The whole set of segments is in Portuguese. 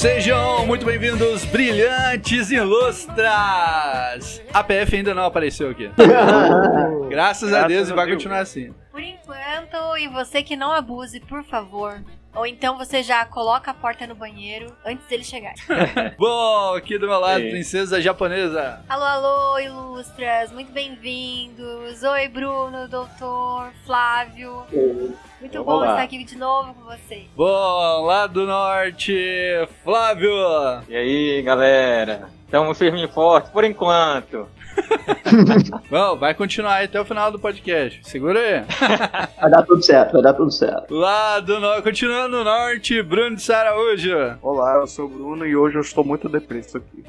Sejam muito bem-vindos, brilhantes ilustras! A PF ainda não apareceu aqui. Graças a Deus e vai continuar assim. Por enquanto, e você que não abuse, por favor. Ou então você já coloca a porta no banheiro antes dele chegar. Bom, aqui do meu lado, Ei. princesa japonesa. alô, alô, ilustras, muito bem-vindos. Oi, Bruno, doutor, Flávio. Muito Vamos bom lá. estar aqui de novo com vocês. Bom, lá do norte, Flávio. E aí, galera? Estamos firme e forte por enquanto. Bom, vai continuar aí até o final do podcast. Segura aí. Vai dar tudo certo, vai dar tudo certo. Lá do norte, continuando no norte, Bruno de Saraújo. Olá, eu sou o Bruno e hoje eu estou muito depresso aqui.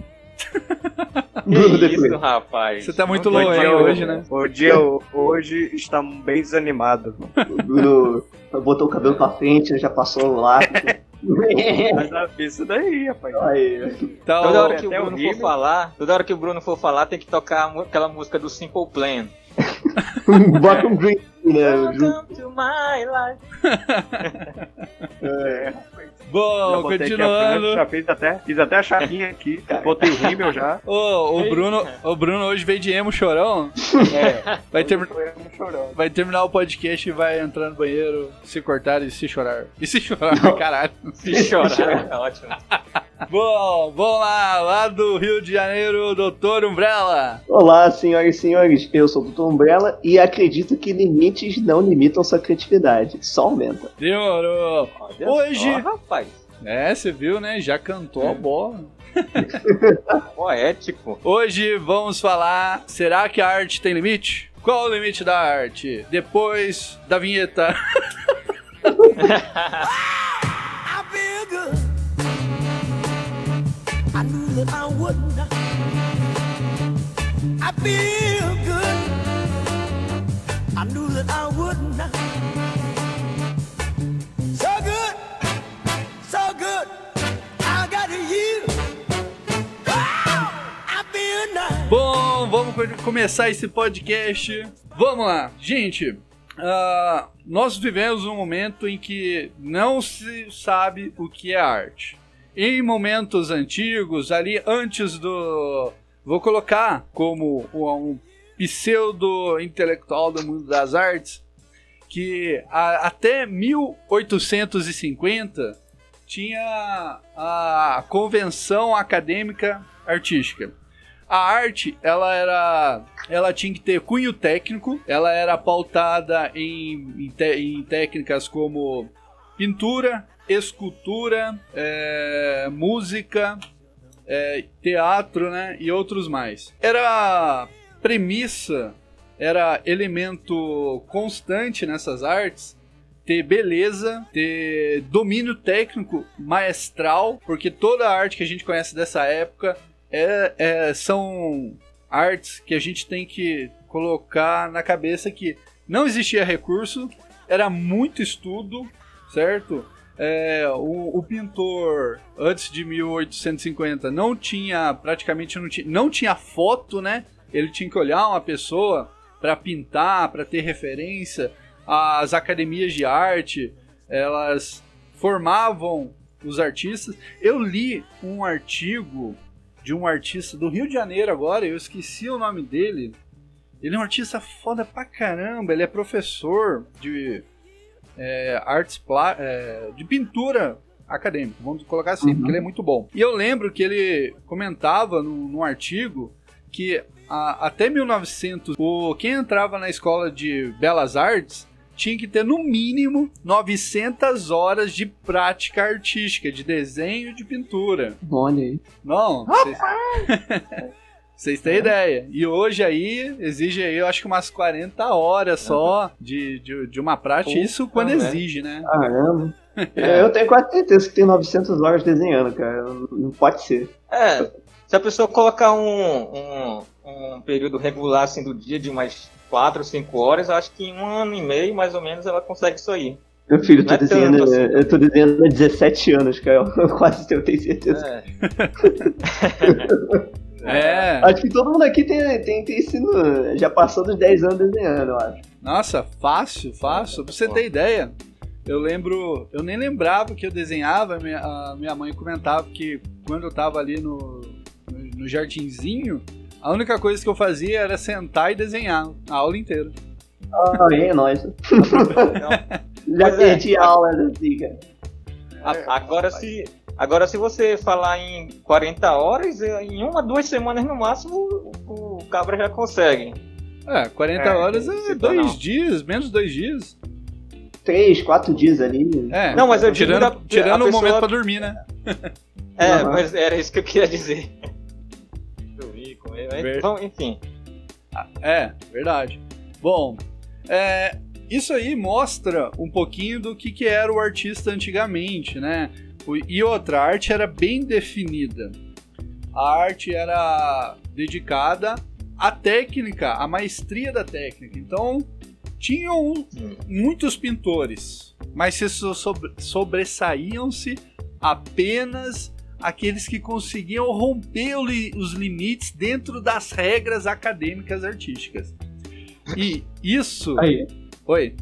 Que isso, rapaz? Você tá muito louco aí hoje, né? O dia hoje está bem desanimado. O Bruno botou o cabelo pra frente, já passou lá. Mas ah, isso daí, rapaz. Aí, Tá, Toda hora que o Bruno horrível. for falar, toda hora que o Bruno for falar, tem que tocar a aquela música do Simple Plan. bota um green, né? Welcome to my life. É, Bom, continuando. frente, já fiz até, fiz até a chapinha aqui, botei o rímel já. Ô, o Bruno, o Bruno hoje veio de emo chorão. É, Vai, ter, Tô chorando. vai terminar o podcast e vai entrar no banheiro, se cortar e se chorar. E se chorar, caralho. se chorar, é ótimo. Bom, vamos lá, lá do Rio de Janeiro, Doutor Umbrella. Olá, senhoras e senhores, eu sou o Dr. Umbrella e acredito que limites não limitam sua criatividade, só aumenta. Demorou. Olha Hoje- só, rapaz, É, você viu, né? Já cantou a bola. poético. Hoje vamos falar: será que a arte tem limite? Qual o limite da arte? Depois da vinheta. I knew that I would not. I feel good. I knew that I would not. So good, so good. I got you. Wow, I feel nice. Bom, vamos co- começar esse podcast. Vamos lá, gente. ah, nós vivemos um momento em que não se sabe o que é arte. Em momentos antigos, ali antes do. Vou colocar como um pseudo intelectual do mundo das artes, que a- até 1850 tinha a Convenção Acadêmica Artística. A arte, ela era, ela tinha que ter cunho técnico, ela era pautada em, em, te- em técnicas como pintura, escultura, é, música, é, teatro, né, e outros mais. Era premissa, era elemento constante nessas artes ter beleza, ter domínio técnico maestral, porque toda a arte que a gente conhece dessa época é- é- são artes que a gente tem que colocar na cabeça que não existia recurso, era muito estudo, certo? É, o, o pintor antes de 1850 não tinha praticamente não tinha, não tinha foto, né? Ele tinha que olhar uma pessoa para pintar, para ter referência. As academias de arte, elas formavam os artistas. Eu li um artigo de um artista do Rio de Janeiro agora, eu esqueci o nome dele. Ele é um artista foda pra caramba, ele é professor de é, artes é, de pintura acadêmica, vamos colocar assim, Uhum. porque ele é muito bom. E eu lembro que ele comentava num, num artigo que a- até 1900, o, quem entrava na escola de belas artes tinha que ter no mínimo 900 horas de prática artística, de desenho e de pintura. Olha aí. Não, vocês... Vocês têm ideia. E hoje aí, exige aí, eu acho que umas 40 horas só de, de, de uma prática. Puta, Isso quando né? exige, né? Caramba. É, Eu tenho quase certeza que tem 900 horas desenhando, cara. Não pode ser. É, se a pessoa colocar um, um, um período regular assim do dia de umas 4 ou 5 horas, eu acho que em um ano e meio, mais ou menos, ela consegue isso aí. Meu filho, eu tô é desenhando, tanto assim. eu tô desenhando há 17 anos, cara. Eu quase eu tenho certeza. É. É. Acho que todo mundo aqui tem, tem, tem ensino. Já passou dos 10 anos desenhando, eu acho. Nossa, fácil, fácil. Pra você ter ideia, Eu lembro, eu nem lembrava que eu desenhava, minha, a minha mãe comentava que quando eu tava ali no, no, no jardinzinho, a única coisa que eu fazia era sentar e desenhar a aula inteira. Ah, é nóis. Já é. perdi a aula assim, cara. a- agora, se, agora, se você falar em 40 horas, eh, em uma, duas semanas no máximo, o, o cabra já consegue. É, 40 É, horas é dois não. dias, menos dois dias. Três, quatro dias ali. É, Não, mas eu digo tirando, da- tirando a o pessoa- momento pra dormir, né? É, Aham. mas era isso que eu queria dizer. Dormir, comer, mas- Ver- Bom, enfim. É, verdade. Bom, é, isso aí mostra um pouquinho do que, que era o artista antigamente, né? E outra, a arte era bem definida. A arte era dedicada à técnica, à maestria da técnica. Então, tinham muitos pintores, mas se so- sobre- sobressaíam-se apenas aqueles que conseguiam romper os limites dentro das regras acadêmicas artísticas. E isso. Aí. Oi.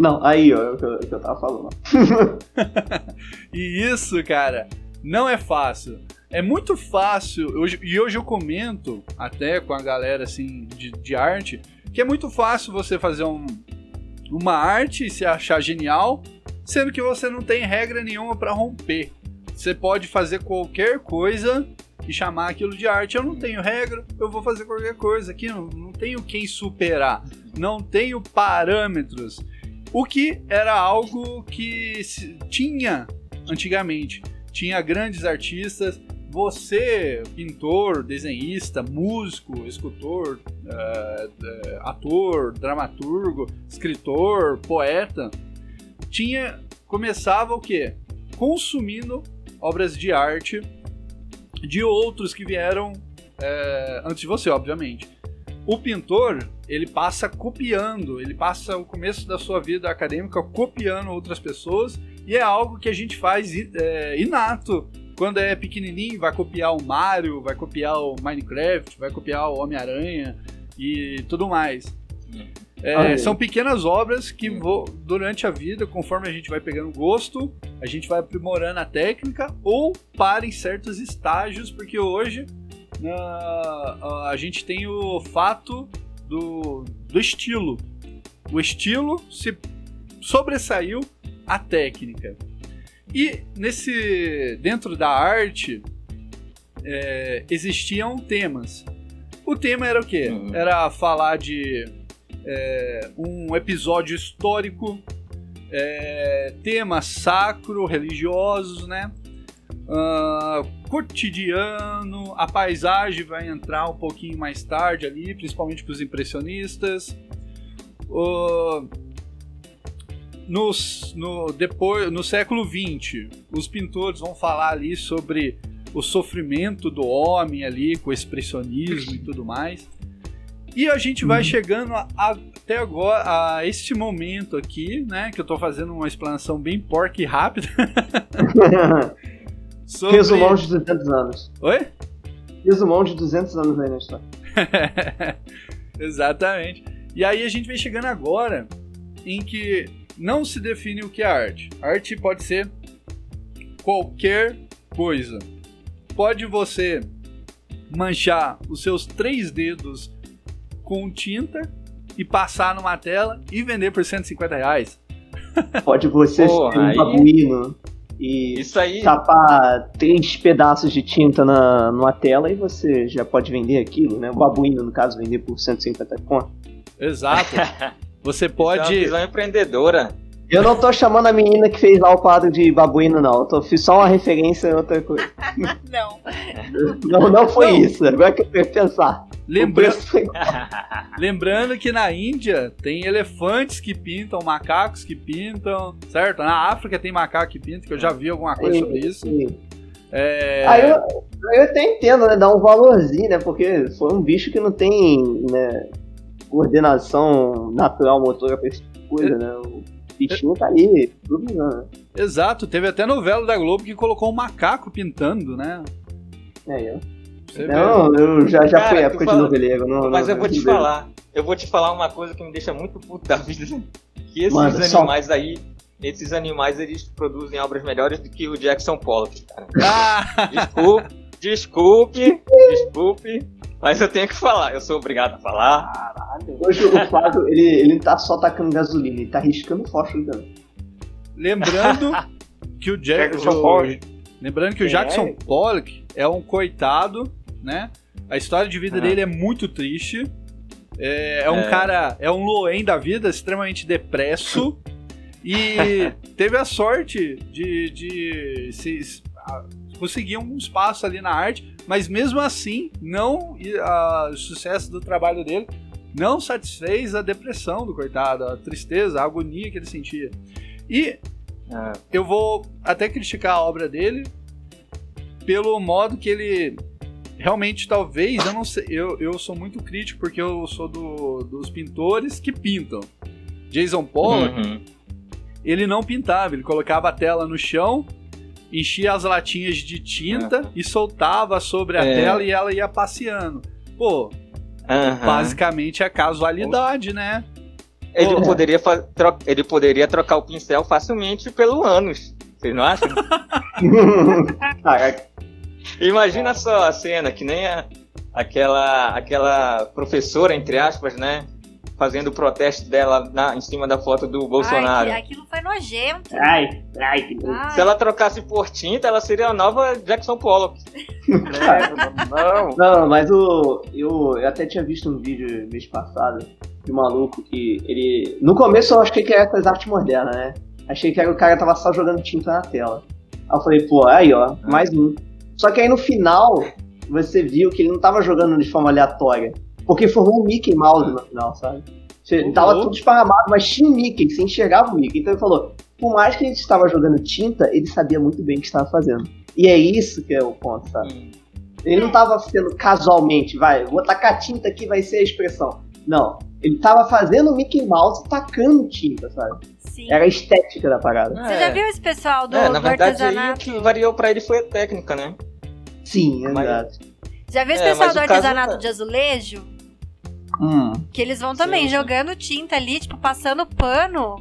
Não, aí, ó, é o que eu, que eu tava falando. E isso, cara, não é fácil. É muito fácil, hoje- e hoje eu comento até com a galera assim de, de arte, que é muito fácil você fazer um- uma arte e se achar genial, sendo que você não tem regra nenhuma pra romper. Você pode fazer qualquer coisa e chamar aquilo de arte. Eu não tenho regra, eu vou fazer qualquer coisa aqui, não, não tenho quem superar, não tenho parâmetros. O que era algo que tinha antigamente. Tinha grandes artistas. Você, pintor, desenhista, músico, escultor, eh, eh, ator, dramaturgo, escritor, poeta, tinha começava o quê? Consumindo obras de arte de outros que vieram eh, antes de você, obviamente. O pintor, ele passa copiando, ele passa o começo da sua vida acadêmica copiando outras pessoas e é algo que a gente faz é, inato. Quando é pequenininho, vai copiar o Mario, vai copiar o Minecraft, vai copiar o Homem-Aranha e tudo mais. É, são pequenas obras que vo- durante a vida, conforme a gente vai pegando gosto, a gente vai aprimorando a técnica ou para em certos estágios, porque hoje na- a gente tem o fato do, do estilo. O estilo se sobressaiu a técnica. E nesse dentro da arte é, existiam temas. O tema era o quê? Uhum. Era falar de é, um episódio histórico, é, temas sacro, religiosos, né? Ah, cotidiano, a paisagem vai entrar um pouquinho mais tarde ali, principalmente para os impressionistas. Nos- no, depois, no século XX, os pintores vão falar ali sobre o sofrimento do homem ali, com o expressionismo e tudo mais. E a gente vai chegando a- a- até agora, a este momento aqui, né? Que eu tô fazendo uma explanação bem porca e rápida. sobre... Resumão de 200 anos. Oi? Resumão de 200 anos aí na história. Exatamente. E aí a gente vem chegando agora em que não se define o que é arte. Arte pode ser qualquer coisa. Pode você manchar os seus três dedos com tinta e passar numa tela e vender por 150 reais. Pode você Porra, ser um aí- babuíno e Isso aí. tapar três pedaços de tinta na, numa tela e você já pode vender aquilo, né? O babuíno, no caso, vender por 150 conto. Exato. Você Isso é uma pode. visão empreendedora. Eu não tô chamando a menina que fez lá o quadro de babuíno, não. Eu tô, fiz só uma referência a outra coisa. Não. Não, não foi Não. isso. Agora que eu quero pensar. O Lembra... Lembrando que na Índia tem elefantes que pintam, macacos que pintam, certo? Na África tem macaco que pinta, que eu já vi alguma coisa sobre isso. É... Aí eu, eu até entendo, né? Dar um valorzinho, né? Porque foi um bicho que não tem né, coordenação natural motora pra esse tipo de coisa, né? O bichinho tá ali, tudo, né? Exato, teve até novela da Globo que colocou um macaco pintando, né? É, eu. Você vê. Não, eu já, já Cara, fui época de fala- noveleiro. Não, Mas não, eu vou te falar. Eu vou te falar uma coisa que me deixa muito puto da vida. Que esses só- animais aí, esses animais eles produzem obras melhores do que o Jackson Pollock, cara. Ah, Desculpe, desculpe, desculpe, mas eu tenho que falar, eu sou obrigado a falar. Hoje o Flávio, ele, ele não tá só tacando gasolina, ele tá riscando fósforo também. lembrando que o, Jack, Jackson o- Pollock. lembrando que o É. Jackson Pollock é um coitado, né? A história de vida Ah. dele é muito triste. É, é um É. cara, é um Loen da vida, extremamente depresso. e teve a sorte de, de se, conseguir um espaço ali na arte, mas mesmo assim, não a- o sucesso do trabalho dele não satisfez a depressão do coitado, a tristeza, a agonia que ele sentia. E Ah, eu vou até criticar a obra dele pelo modo que ele realmente talvez eu não sei eu, eu sou muito crítico porque eu sou do, dos pintores que pintam Jason Pollock uhum. ele não pintava ele colocava a tela no chão enchia as latinhas de tinta e soltava sobre a É. tela e ela ia passeando pô Aham. basicamente é casualidade né Ele Pô. poderia, ele poderia trocar o pincel facilmente pelo ânus. Vocês não acham? Caraca, Imagina só a cena, que nem a- aquela, aquela professora, entre aspas, né? Fazendo o protesto dela na- em cima da foto do Bolsonaro. Ai, que- aquilo foi nojento. ai, ai, que Ai, Se ela trocasse por tinta, ela seria a nova Jackson Pollock. Não, Não, mas o. Eu, eu até tinha visto um vídeo mês passado de um maluco que ele. No começo eu achei que era essas artes modernas, né? Achei que era o cara tava só jogando tinta na tela. Aí eu falei, pô, aí ó, mais um. Só que aí no final, você viu que ele não tava jogando de forma aleatória. Porque formou um Mickey Mouse no final, sabe? Você- Uhum. Tava tudo esparramado, mas tinha um Mickey, você enxergava o Mickey. Então ele falou, por mais que a gente estava jogando tinta, ele sabia muito bem o que estava fazendo. E é isso que é o ponto, sabe? Ele não tava sendo casualmente, vai, vou tacar tinta aqui, vai ser a expressão. Não. Ele tava fazendo o Mickey Mouse tacando tinta, sabe? sim. Era a estética da parada. Você já viu esse pessoal do, É, na do verdade, aí o artesanato? que variou pra ele foi a técnica, né? Sim, Mas- exato. Já viu esse É, pessoal do o caso artesanato tá- de azulejo? Hum. Que eles vão também Sim, jogando tinta ali, tipo, passando pano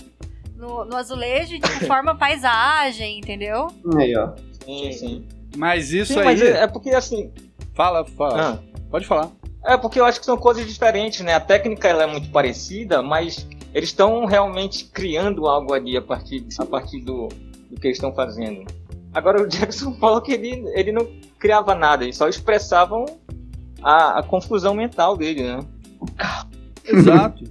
no, no azulejo e tipo, forma paisagem, entendeu? Aí, ó. Sim, sim. mas isso Sim, aí mas é, porque assim. fala fala ah, pode falar é porque eu acho que são coisas diferentes, né? A técnica ela é muito parecida, mas eles estão realmente criando algo ali a partir, a partir do, do que eles estão fazendo. Agora o Jackson Pollock ele, ele não criava nada, eles só expressavam a, a confusão mental dele, né? Exato.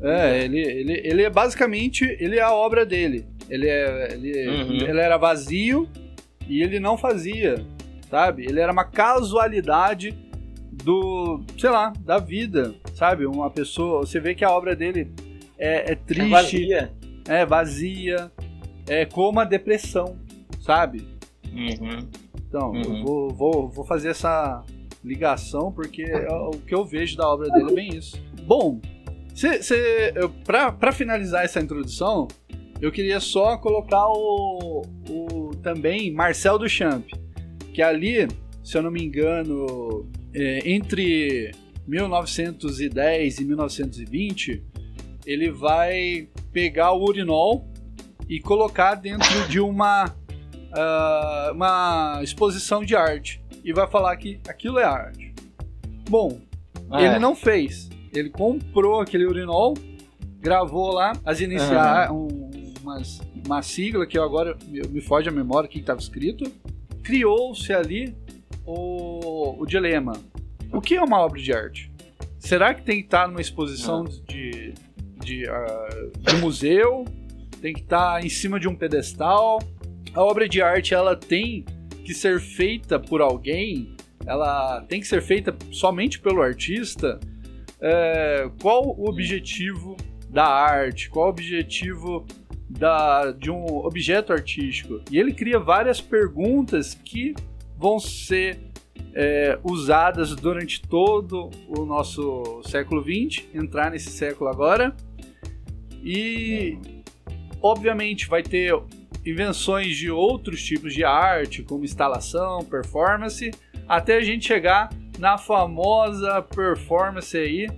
É, ele, ele, ele é basicamente ele é a obra dele. Ele, é, ele, Uhum. ele era vazio e ele não fazia, sabe? Ele era uma casualidade do, sei lá, da vida, sabe? Uma pessoa, você vê que a obra dele é, é É triste, vazia. é vazia, é como a depressão, sabe? Uhum. Então, eu Uhum. vou, vou, vou fazer essa ligação porque é o que eu vejo da obra dele é bem isso. Bom, pra finalizar essa introdução, eu queria só colocar o, o também Marcel Duchamp, que ali, se eu não me engano, é, entre 1910 e 1920, ele vai pegar o urinol e colocar dentro de uma ah, uma exposição de arte e vai falar que aquilo é arte. Bom, É. ele não fez. Ele comprou aquele urinol, gravou lá as iniciais, um, umas- uma sigla que eu agora me, me foge a memória o que estava escrito. Criou-se ali o, o dilema. O que é uma obra de arte? Será que tem que estar numa exposição de, de, ah, de museu? Tem que estar em cima de um pedestal? A obra de arte ela tem que ser feita por alguém? Ela tem que ser feita somente pelo artista? É, qual o objetivo da arte? Qual o objetivo da, de um objeto artístico? E ele cria várias perguntas que vão ser é, usadas durante todo o nosso século XX, entrar nesse século agora. E, obviamente, vai ter invenções de outros tipos de arte, como instalação, performance, até a gente chegar na famosa performance aí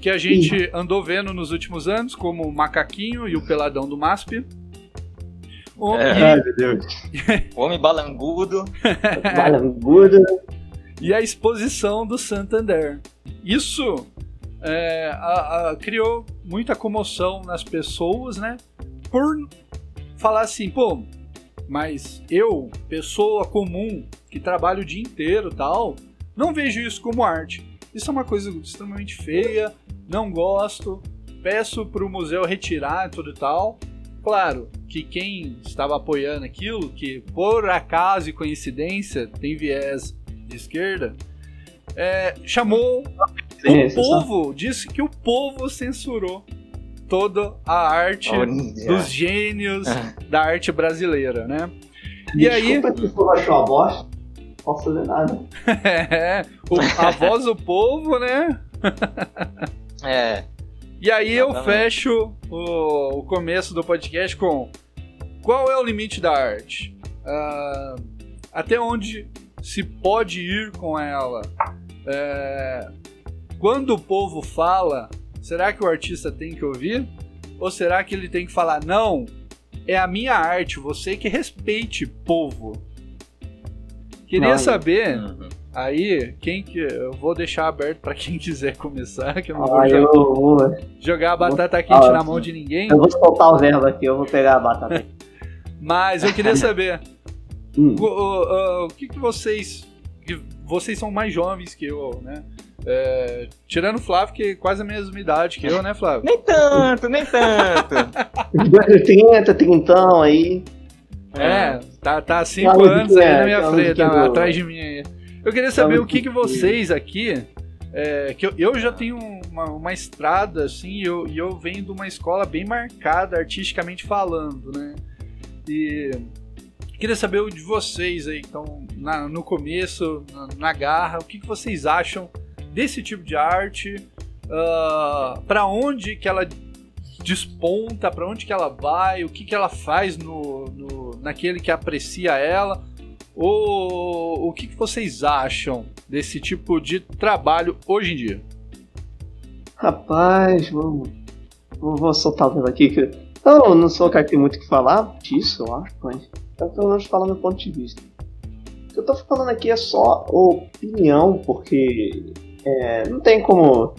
que a gente andou vendo nos últimos anos, como o Macaquinho e o Peladão do MASP. O- É. Ai, meu Deus. Homem balangudo. Balangudo. e a exposição do Santander. Isso é, a- a- criou muita comoção nas pessoas, né? Por falar assim, pô, mas eu, pessoa comum, que trabalho o dia inteiro tal, não vejo isso como arte. Isso é uma coisa extremamente feia, não gosto, peço pro museu retirar tudo e tal. Claro que quem estava apoiando aquilo, que por acaso e coincidência tem viés de esquerda, é, chamou Sim, o povo, disse que o povo censurou toda a arte Olha. dos gênios da arte brasileira, né? E aí, Desculpa se for achou a. Não posso fazer nada. é, o- a voz do povo, né? É. E aí eu Exatamente. fecho o, o começo do podcast com qual é o limite da arte? Ah, até onde se pode ir com ela? É, quando o povo fala, será que o artista tem que ouvir? Ou será que ele tem que falar, não, é a minha arte, você que respeite, povo? Queria Não, saber, Uhum. aí, quem que. Eu vou deixar aberto pra quem quiser começar, que eu não vou Ah, já eu vou, jogar a Vou- batata quente Ah, na mão de ninguém, eu vou soltar o verbo aqui, eu vou pegar a batata. mas eu queria saber Hum. o, o- o que, que vocês. que vocês são mais jovens que eu, né? É, tirando o Flávio, que é quase a mesma idade que eu, né, Flávio? Nem tanto, nem tanto. Os dois 30, trintão aí. É, tá, tá há cinco Aquela anos aí musiquinha, na minha frente, do- atrás de mim aí. Eu queria saber o que, que musiquinha. vocês aqui. é, que eu, eu já tenho uma, uma estrada, assim, e eu, e eu venho de uma escola bem marcada, artisticamente falando, né? E queria saber o de vocês aí, que estão na- no começo, na, na garra, o que, que vocês acham desse tipo de arte? Ah, pra onde que ela desponta, pra onde que ela vai, o que que ela faz no, no- naquele que aprecia ela, ou o que que vocês acham desse tipo de trabalho hoje em dia? Rapaz, vamos. Vou, soltar o verbo aqui. Que eu não sou o cara que tem muito o que falar disso, eu acho, mas. Eu pelo menos falar meu ponto de vista. O que eu tô falando aqui é só opinião, porque. É, não tem como.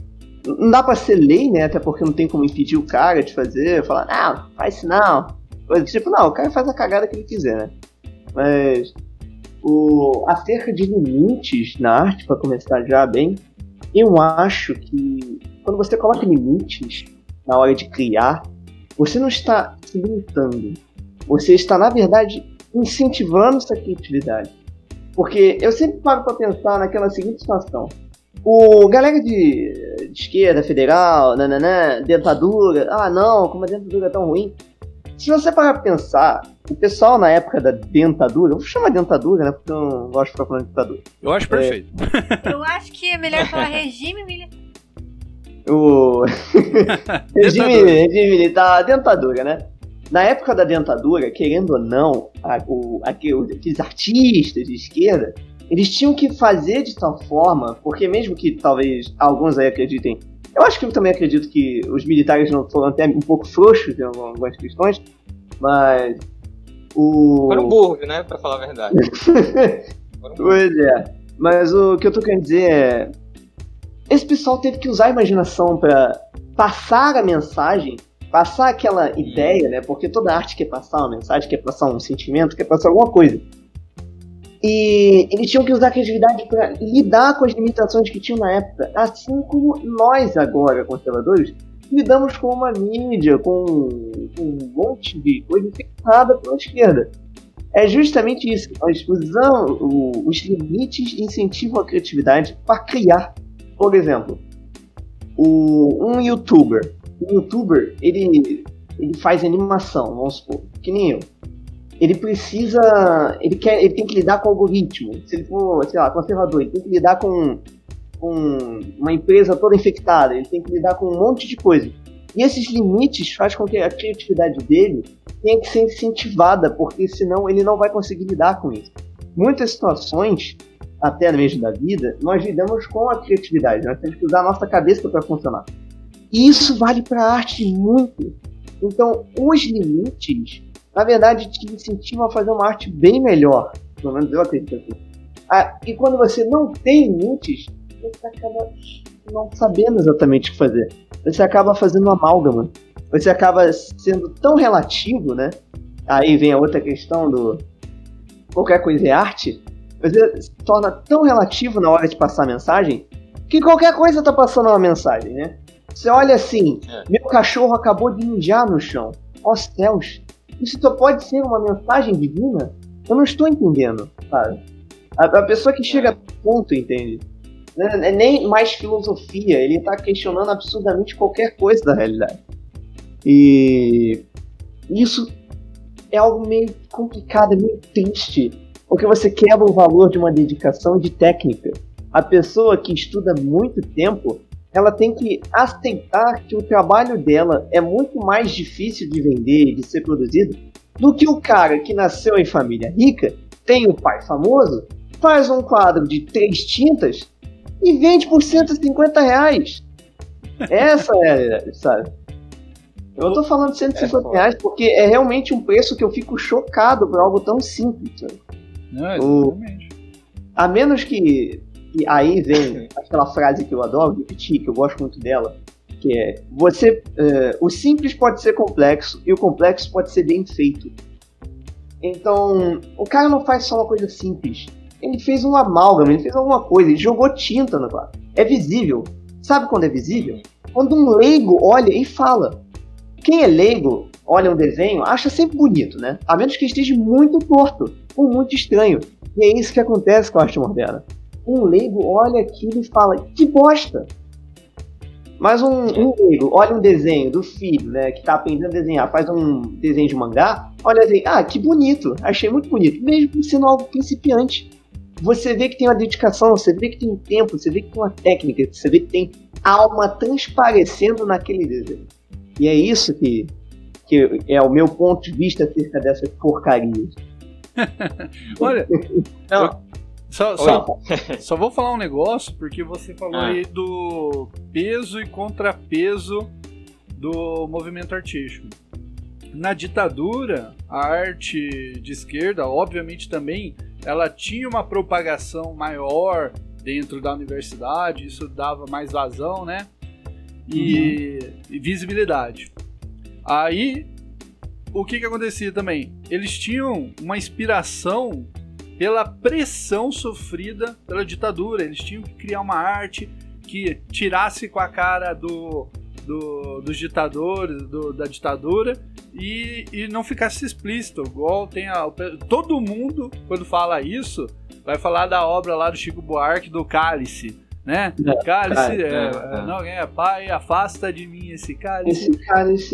Não dá pra ser lei, né? Até porque não tem como impedir o cara de fazer, falar, não, faz isso não. Coisa do Tipo, não, o cara faz a cagada que ele quiser, né? Mas. O, acerca de limites na arte, pra começar já bem, eu acho que quando você coloca limites na hora de criar, você não está se limitando. Você está, na verdade, incentivando essa criatividade. Porque eu sempre paro para pensar naquela seguinte situação. O galera de, de esquerda, federal, nananã, dentadura, ah não, como a dentadura é tão ruim. Se você parar pra pensar, o pessoal na época da dentadura, eu vou chamar dentadura, né? Porque eu não gosto de ficar falando dentadura. Eu acho perfeito. Eu acho que é melhor falar regime militar. O regime, regime militar, dentadura, né? Na época da dentadura, querendo ou não, a- o- aquele- aqueles artistas de esquerda, eles tinham que fazer de tal forma, porque mesmo que talvez alguns aí acreditem, eu acho que eu também acredito que os militares não foram até um pouco frouxos em algumas questões, mas o... Foram burros, né? Pra falar a verdade. Pois é. Mas o que eu tô querendo dizer é. Esse pessoal teve que usar a imaginação pra passar a mensagem, passar aquela ideia, né? Porque toda arte quer passar uma mensagem, quer passar um sentimento, quer passar alguma coisa. E eles tinham que usar a criatividade pra lidar com as limitações que tinham na época, assim como nós agora, conservadores, lidamos com uma mídia, com, com um monte de coisa infectada pela esquerda. É justamente isso. Nós usamos os limites incentivam a criatividade para criar. Por exemplo, o- um youtuber. Um youtuber, ele, ele faz animação, vamos supor, que nem eu. Ele precisa. Ele, quer, ele tem que lidar com o algoritmo. Se ele for, sei lá, conservador, ele tem que lidar com, com uma empresa toda infectada, ele tem que lidar com um monte de coisa. E esses limites faz com que a criatividade dele tenha que ser incentivada, porque senão ele não vai conseguir lidar com isso. Muitas situações, até mesmo da vida, nós lidamos com a criatividade, nós temos que usar a nossa cabeça para funcionar. E isso vale para a arte muito. Então, os limites, na verdade, te incentivam a fazer uma arte bem melhor. Pelo menos eu acredito assim. Ah, e quando você não tem limites, você acaba não sabendo exatamente o que fazer. Você acaba fazendo uma amálgama. Você acaba sendo tão relativo, né? Aí vem a outra questão do qualquer coisa é arte. Você se torna tão relativo na hora de passar a mensagem que qualquer coisa tá passando uma mensagem, né? Você olha assim, É. meu cachorro acabou de mijar no chão. Ó céus, isso só pode ser uma mensagem divina? Eu não estou entendendo, sabe? A, a pessoa que chega a ponto, entende? Não é nem mais filosofia, ele tá questionando absurdamente qualquer coisa da realidade. E isso é algo meio complicado, meio triste, porque você quebra o valor de uma dedicação de técnica. A pessoa que estuda muito tempo, ela tem que aceitar que o trabalho dela é muito mais difícil de vender e de ser produzido do que o cara que nasceu em família rica, tem o pai famoso, faz um quadro de três tintas e vende por 150 reais. Essa é, sabe? Eu tô falando de 150 foda. reais porque é realmente um preço que eu fico chocado por algo tão simples. Sabe? Não, exatamente. A menos que, que aí vem aquela frase que eu adoro repetir, que eu gosto muito dela, que é você, é, o simples pode ser complexo e o complexo pode ser bem feito. Então, o cara não faz só uma coisa simples. Ele fez um amálgama, ele fez alguma coisa, ele jogou tinta no quadro. É visível. Sabe quando é visível? Quando um leigo olha e fala. Quem é leigo, olha um desenho, acha sempre bonito, né? A menos que esteja muito torto ou muito estranho. E é isso que acontece com a arte moderna. Um leigo olha aquilo e fala, que bosta! Mas um, um leigo olha um desenho do filho, né, que tá aprendendo a desenhar, faz um desenho de mangá, olha assim, ah, que bonito, achei muito bonito, mesmo sendo algo principiante. Você vê que tem uma dedicação, você vê que tem um tempo, você vê que tem uma técnica, você vê que tem alma transparecendo naquele desenho. E é isso que, que é o meu ponto de vista acerca dessas porcarias. Olha, Não, só, só, só vou falar um negócio, porque você falou Ah. aí do peso e contrapeso do movimento artístico. Na ditadura, a arte de esquerda, obviamente também, ela tinha uma propagação maior dentro da universidade, isso dava mais vazão, né? E, e visibilidade. Aí, o que que acontecia também? Eles tinham uma inspiração pela pressão sofrida pela ditadura. Eles tinham que criar uma arte que tirasse com a cara do, do- dos ditadores, do- da ditadura, e, e não ficasse explícito. Igual tem a, todo mundo, quando fala isso, vai falar da obra lá do Chico Buarque, do Cálice. Né? É, cálice, é, é, é, é. não, é, pai, afasta de mim esse cálice. Esse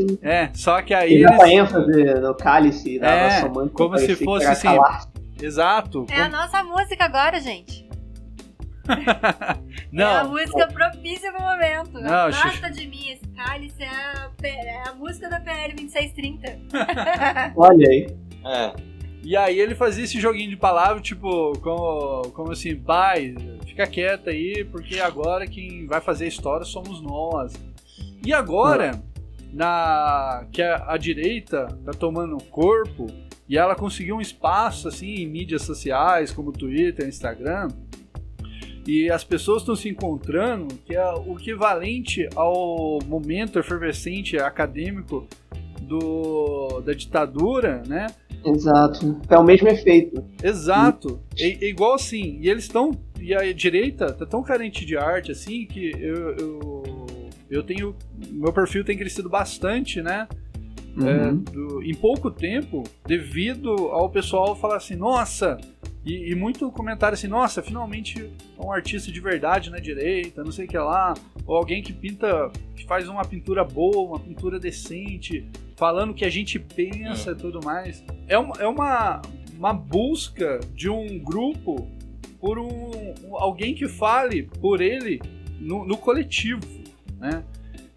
esse. É, só que aí Ele eles, dava ênfase no cálice, dava É, como se fosse assim, calar. Exato. É a nossa música agora, gente. Não, É a música propícia pro momento. Não, Afasta de mim, esse cálice é a, é a música da PL 2630. Olha aí. é. E aí ele fazia esse joguinho de palavras, tipo, como, como assim, pai, fica quieto aí, porque agora quem vai fazer a história somos nós. E agora, na que a, a direita tá tomando corpo e ela conseguiu um espaço assim em mídias sociais, como Twitter, Instagram, e as pessoas estão se encontrando, que é o equivalente ao momento efervescente acadêmico do, da ditadura, né? Exato. É o mesmo efeito. Exato. É, é igual assim. E eles estão. E a direita tá tão carente de arte assim que eu. Eu, eu tenho. Meu perfil tem crescido bastante, né? É, Uhum. do- em pouco tempo, devido ao pessoal falar assim, nossa. E, e muito comentário assim, nossa, finalmente um artista de verdade na direita, não sei o que lá. Ou alguém que pinta, que faz uma pintura boa, uma pintura decente, falando o que a gente pensa e tudo mais. É uma, é uma, uma busca de um grupo por um, um- alguém que fale por ele no, no coletivo, né?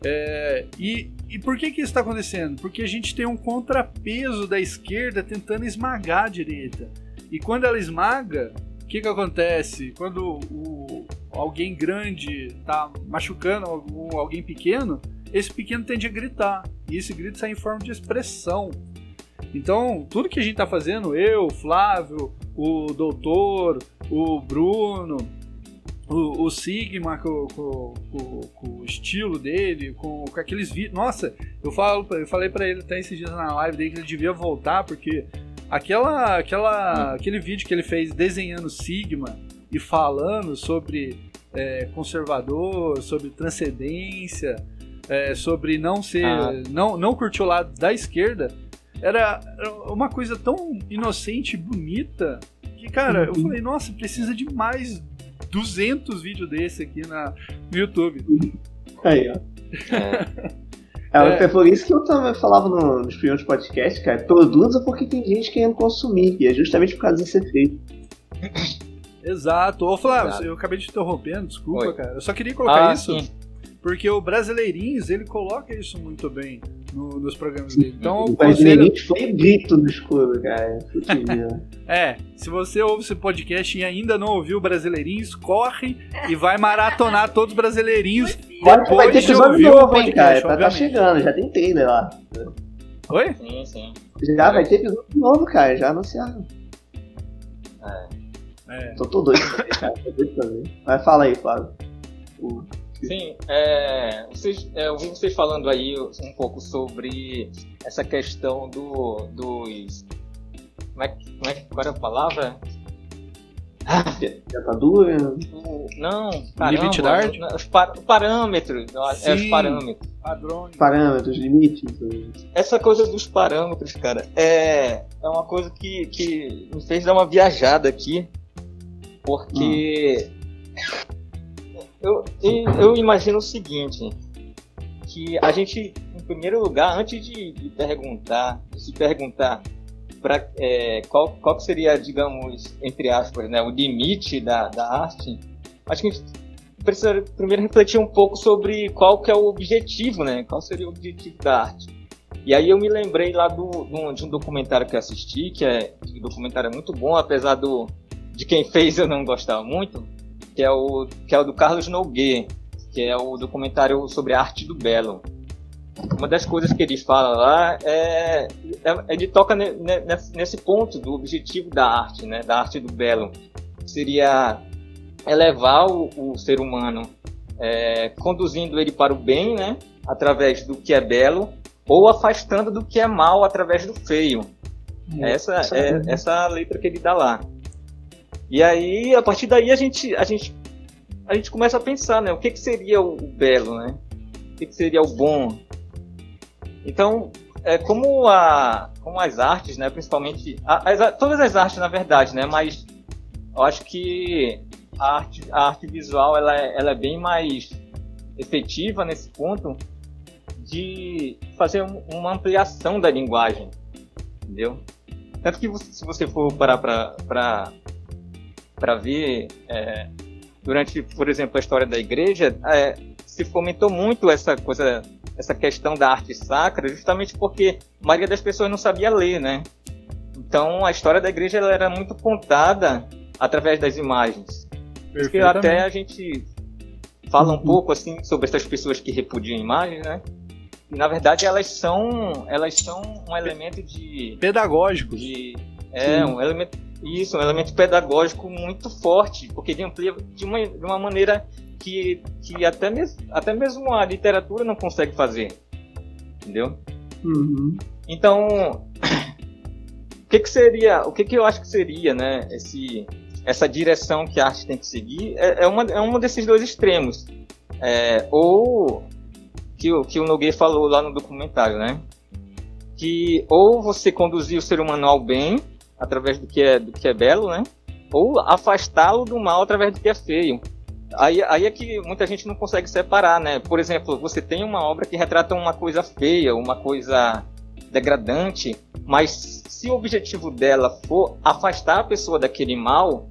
É, e, e por que que isso está acontecendo? Porque a gente tem um contrapeso da esquerda tentando esmagar a direita. E quando ela esmaga, o que que acontece? Quando o, alguém grande tá machucando alguém pequeno, esse pequeno tende a gritar. E esse grito sai em forma de expressão. Então, tudo que a gente tá fazendo, eu, Flávio, o Doutor, o Bruno, o, o Sigma com, com- com- com o estilo dele, com, aqueles vídeos. Nossa, eu, falo, eu falei pra ele até esses dias na live dele que ele devia voltar, porque aquela, aquela, aquele vídeo que ele fez desenhando Sigma e falando sobre é, conservador, sobre transcendência, é, sobre não ser. Ah. Não, não curtir o lado da esquerda. Era era uma coisa tão inocente e bonita que, cara, eu falei, nossa, precisa de mais 200 vídeos desse aqui na, no YouTube. Aí, ó. É. É, É. é por isso que eu também falava no- nos primeiros podcasts, cara, produza porque tem gente querendo consumir, e é justamente por causa desse efeito. Exato. Ô, Flávio, Exato. eu acabei te interrompendo, desculpa, Oi. cara. Eu só queria colocar Ah, isso sim. Porque o Brasileirinhos, ele coloca isso muito bem no- nos programas dele. Então, O o conselho. brasileirinho foi grito no escuro, cara. Grila. É, se você ouve esse podcast e ainda não ouviu Brasileirinhos, corre e vai maratonar todos os Brasileirinhos que vai ter depois de ouvir o novo, hein, cara. podcast, Tá, tá chegando, já tem trailer lá. Oi? Sim, sim. Já vai ter episódio novo, cara, já anunciaram. É. Tô, tô doido também, cara. Tô doido também. Mas fala aí, Flávio. O- Sim, é, vocês, é, eu vi vocês falando aí um pouco sobre essa questão do, dos. Como é, que- como é que qual era a palavra? Dentadura. O- não, caramba, Limite da arte? Os par- parâmetros. É, os Sim. parâmetros. Padrões. Parâmetros, limites. Essa coisa dos parâmetros, cara, é, é uma coisa que, que me fez dar uma viajada aqui, porque eu, eu, eu imagino o seguinte, que a gente, em primeiro lugar, antes de, de perguntar, de se perguntar pra, é, qual, qual seria, digamos, entre aspas, né, o limite da, da arte, acho que a gente precisa primeiro refletir um pouco sobre qual que é o objetivo, né? Qual seria o objetivo da arte. E aí eu me lembrei lá do, de um documentário que assisti, que é o documentário é muito bom, apesar do de quem fez eu não gostava muito, que é o que é o do Carlos Nogueira, que é o documentário sobre a arte do belo. Uma das coisas que ele fala lá é, é ele toca ne- ne- nesse ponto do objetivo da arte, né? Da arte do belo, seria elevar o, o ser humano, é, conduzindo ele para o bem, né? Através do que é belo, ou afastando do que é mal através do feio. Essa é essa a letra que ele dá lá. E aí, a partir daí, a gente, a gente, a gente começa a pensar, né? O que, que seria o belo, né? O que, que seria o bom? Então, é, como, a, como as artes, né? Principalmente, a- as todas as artes, na verdade, né? Mas eu acho que a arte, a arte visual, ela é, ela é bem mais efetiva nesse ponto de fazer um- uma ampliação da linguagem, entendeu? Tanto que se você for parar para para ver é, durante, por exemplo, a história da igreja, é, se fomentou muito essa coisa, essa questão da arte sacra, justamente porque a maioria das pessoas não sabia ler, né? Então a história da igreja ela era muito contada através das imagens. Porque até a gente fala um pouco assim sobre essas pessoas que repudiam imagens, né? E na verdade elas são elas são um elemento de Pedagógicos. de é um elemento isso um elemento pedagógico muito forte porque ele amplia de uma, de uma maneira que, que até mesmo até mesmo a literatura não consegue fazer entendeu Uhum. então o que que seria o que que eu acho que seria né esse essa direção que a arte tem que seguir é, é uma é um desses dois extremos é, ou que, o- que o Nogueira falou lá no documentário né que ou você conduzir o ser humano ao bem através do que é do que é belo, né? Ou afastá-lo do mal através do que é feio. Aí, aí é que muita gente não consegue separar, né? Por exemplo, você tem uma obra que retrata uma coisa feia, uma coisa degradante, mas se o objetivo dela for afastar a pessoa daquele mal,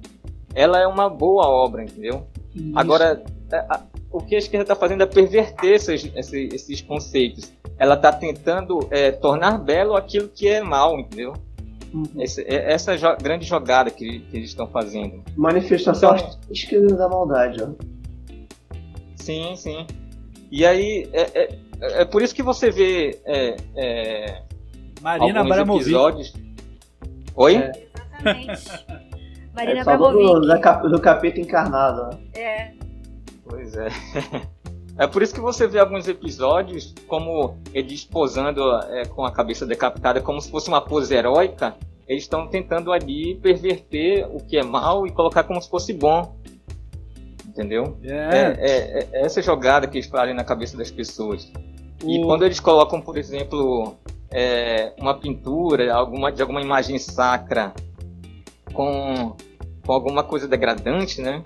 ela é uma boa obra, entendeu? Agora, a- a- o que a esquerda está fazendo é perverter esses, esses, esses conceitos. Ela está tentando é, tornar belo aquilo que é mal, entendeu? Uhum. Esse- é- essa é a jo- grande jogada que, que eles estão fazendo. Manifestação Então- artística da maldade, ó. Sim, sim. E aí, é, é, é por isso que você vê é, é, Marina alguns Abramovic. episódios. Oi? É. Exatamente. Marina É, do, do capeta encarnado. ó. É. Pois é. É por isso que você vê alguns episódios como eles posando é, com a cabeça decapitada como se fosse uma pose heróica. Eles estão tentando ali perverter o que é mal e colocar como se fosse bom. Entendeu? É, É, é- é essa jogada que eles fazem na cabeça das pessoas. E quando eles colocam, por exemplo, é, uma pintura alguma, de alguma imagem sacra com, com alguma coisa degradante, né?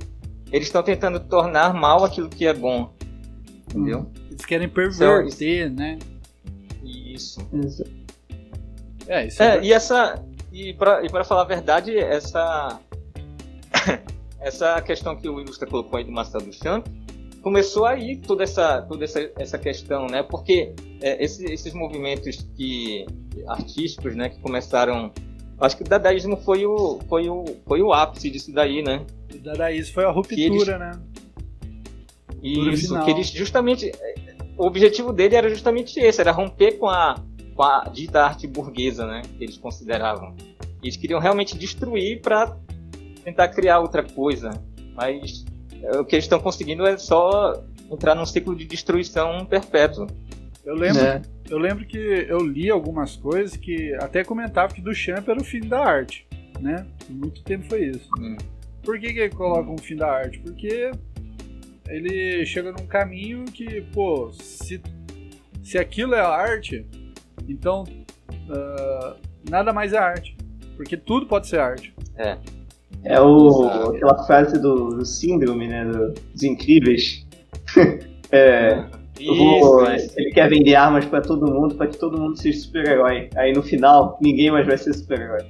Eles estão tentando tornar mal aquilo que é bom. Entendeu? eles querem perverter, né? Isso. Isso. É, isso é, É, verdade. e essa. E pra, e pra falar a verdade, essa. essa questão que o Ilustra colocou aí do Marcelo Duchamp, começou aí toda essa, toda essa, essa questão, né? Porque é, esse- esses movimentos que, artísticos, né, que começaram. Acho que o dadaísmo foi o, foi, o, foi o ápice disso daí, né? O Dadaísmo foi a ruptura, eles- né? E isso, final. que eles justamente. O objetivo dele era justamente esse, era romper com a, com a dita arte burguesa, né? Que eles consideravam. Eles queriam realmente destruir para tentar criar outra coisa. Mas é, o que eles estão conseguindo é só entrar num ciclo de destruição perpétuo. Eu lembro, É. eu lembro que eu li algumas coisas que até comentava que Duchamp era o fim da arte, né? Por muito tempo foi isso. Hum. Por que, que ele coloca um fim da arte? Porque ele chega num caminho que, pô, se, se aquilo é arte, então ah, nada mais é arte. Porque tudo pode ser arte. É o, Exato. aquela frase do, do síndrome, né? do- dos incríveis. é, vou- Isso, isso. Ele quer vender armas pra todo mundo, pra que todo mundo seja super-herói. Aí no final, ninguém mais vai ser super-herói.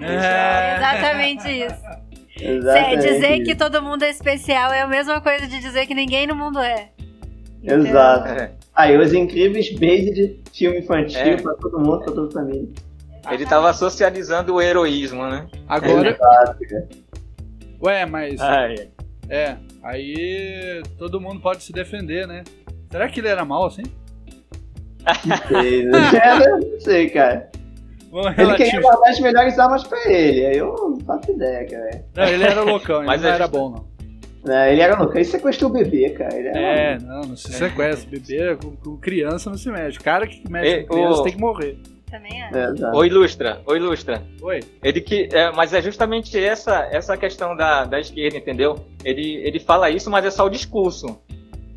É. Exatamente isso. Exatamente. dizer que todo mundo é especial é a mesma coisa de dizer que ninguém no mundo é. Então, Exato. É. Aí, Os Incríveis, based, filme infantil É. pra todo mundo, pra toda a família. Ele estava socializando o heroísmo, né? Agora, Exato, ué, mas Ai, é, aí todo mundo pode se defender, né? Será que ele era mal assim? Sei, né? É, Não sei, cara. Ele queria guardar as melhores armas pra ele. Aí eu não faço ideia, cara. Não, ele era loucão, ele Mas não é era bom, não. Não, ele era louco. Ele sequestrou o bebê, cara. Ele era É, não, não se sequestra. Bebê com, com criança não se mexe. O cara que mexe Ei, com criança ô. tem que morrer. Também é. É, exato. Ô Ilustra, ô Ilustra. Oi? Ele que, é, mas é justamente essa essa questão da, da esquerda, entendeu? Ele, ele fala isso, mas é só o discurso,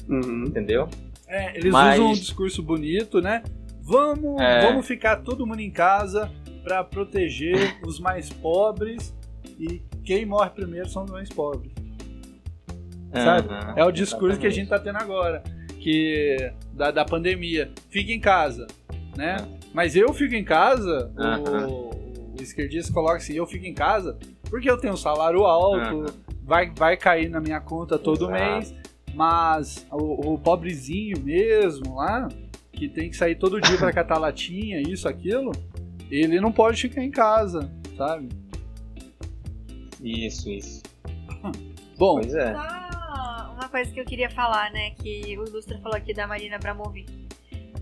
Uhum. entendeu? É, eles Mas- usam um discurso bonito, né? Vamos, É. vamos ficar todo mundo em casa pra proteger os mais pobres e quem morre primeiro são os mais pobres. Sabe? É o discurso que a exatamente. gente tá tendo agora, que da, da pandemia. Fica em casa, né? Mas eu fico em casa, o- Aham. o, esquerdista coloca assim, eu fico em casa porque eu tenho um salário alto, vai, vai cair na minha conta todo Exato. mês, mas o, o pobrezinho mesmo lá, que tem que sair todo dia pra catar latinha, isso, aquilo, ele não pode ficar em casa, sabe? Isso, isso. Bom, Pois é. Só uma coisa que eu queria falar, né? Que o Ilustra falou aqui da Marina Abramovic.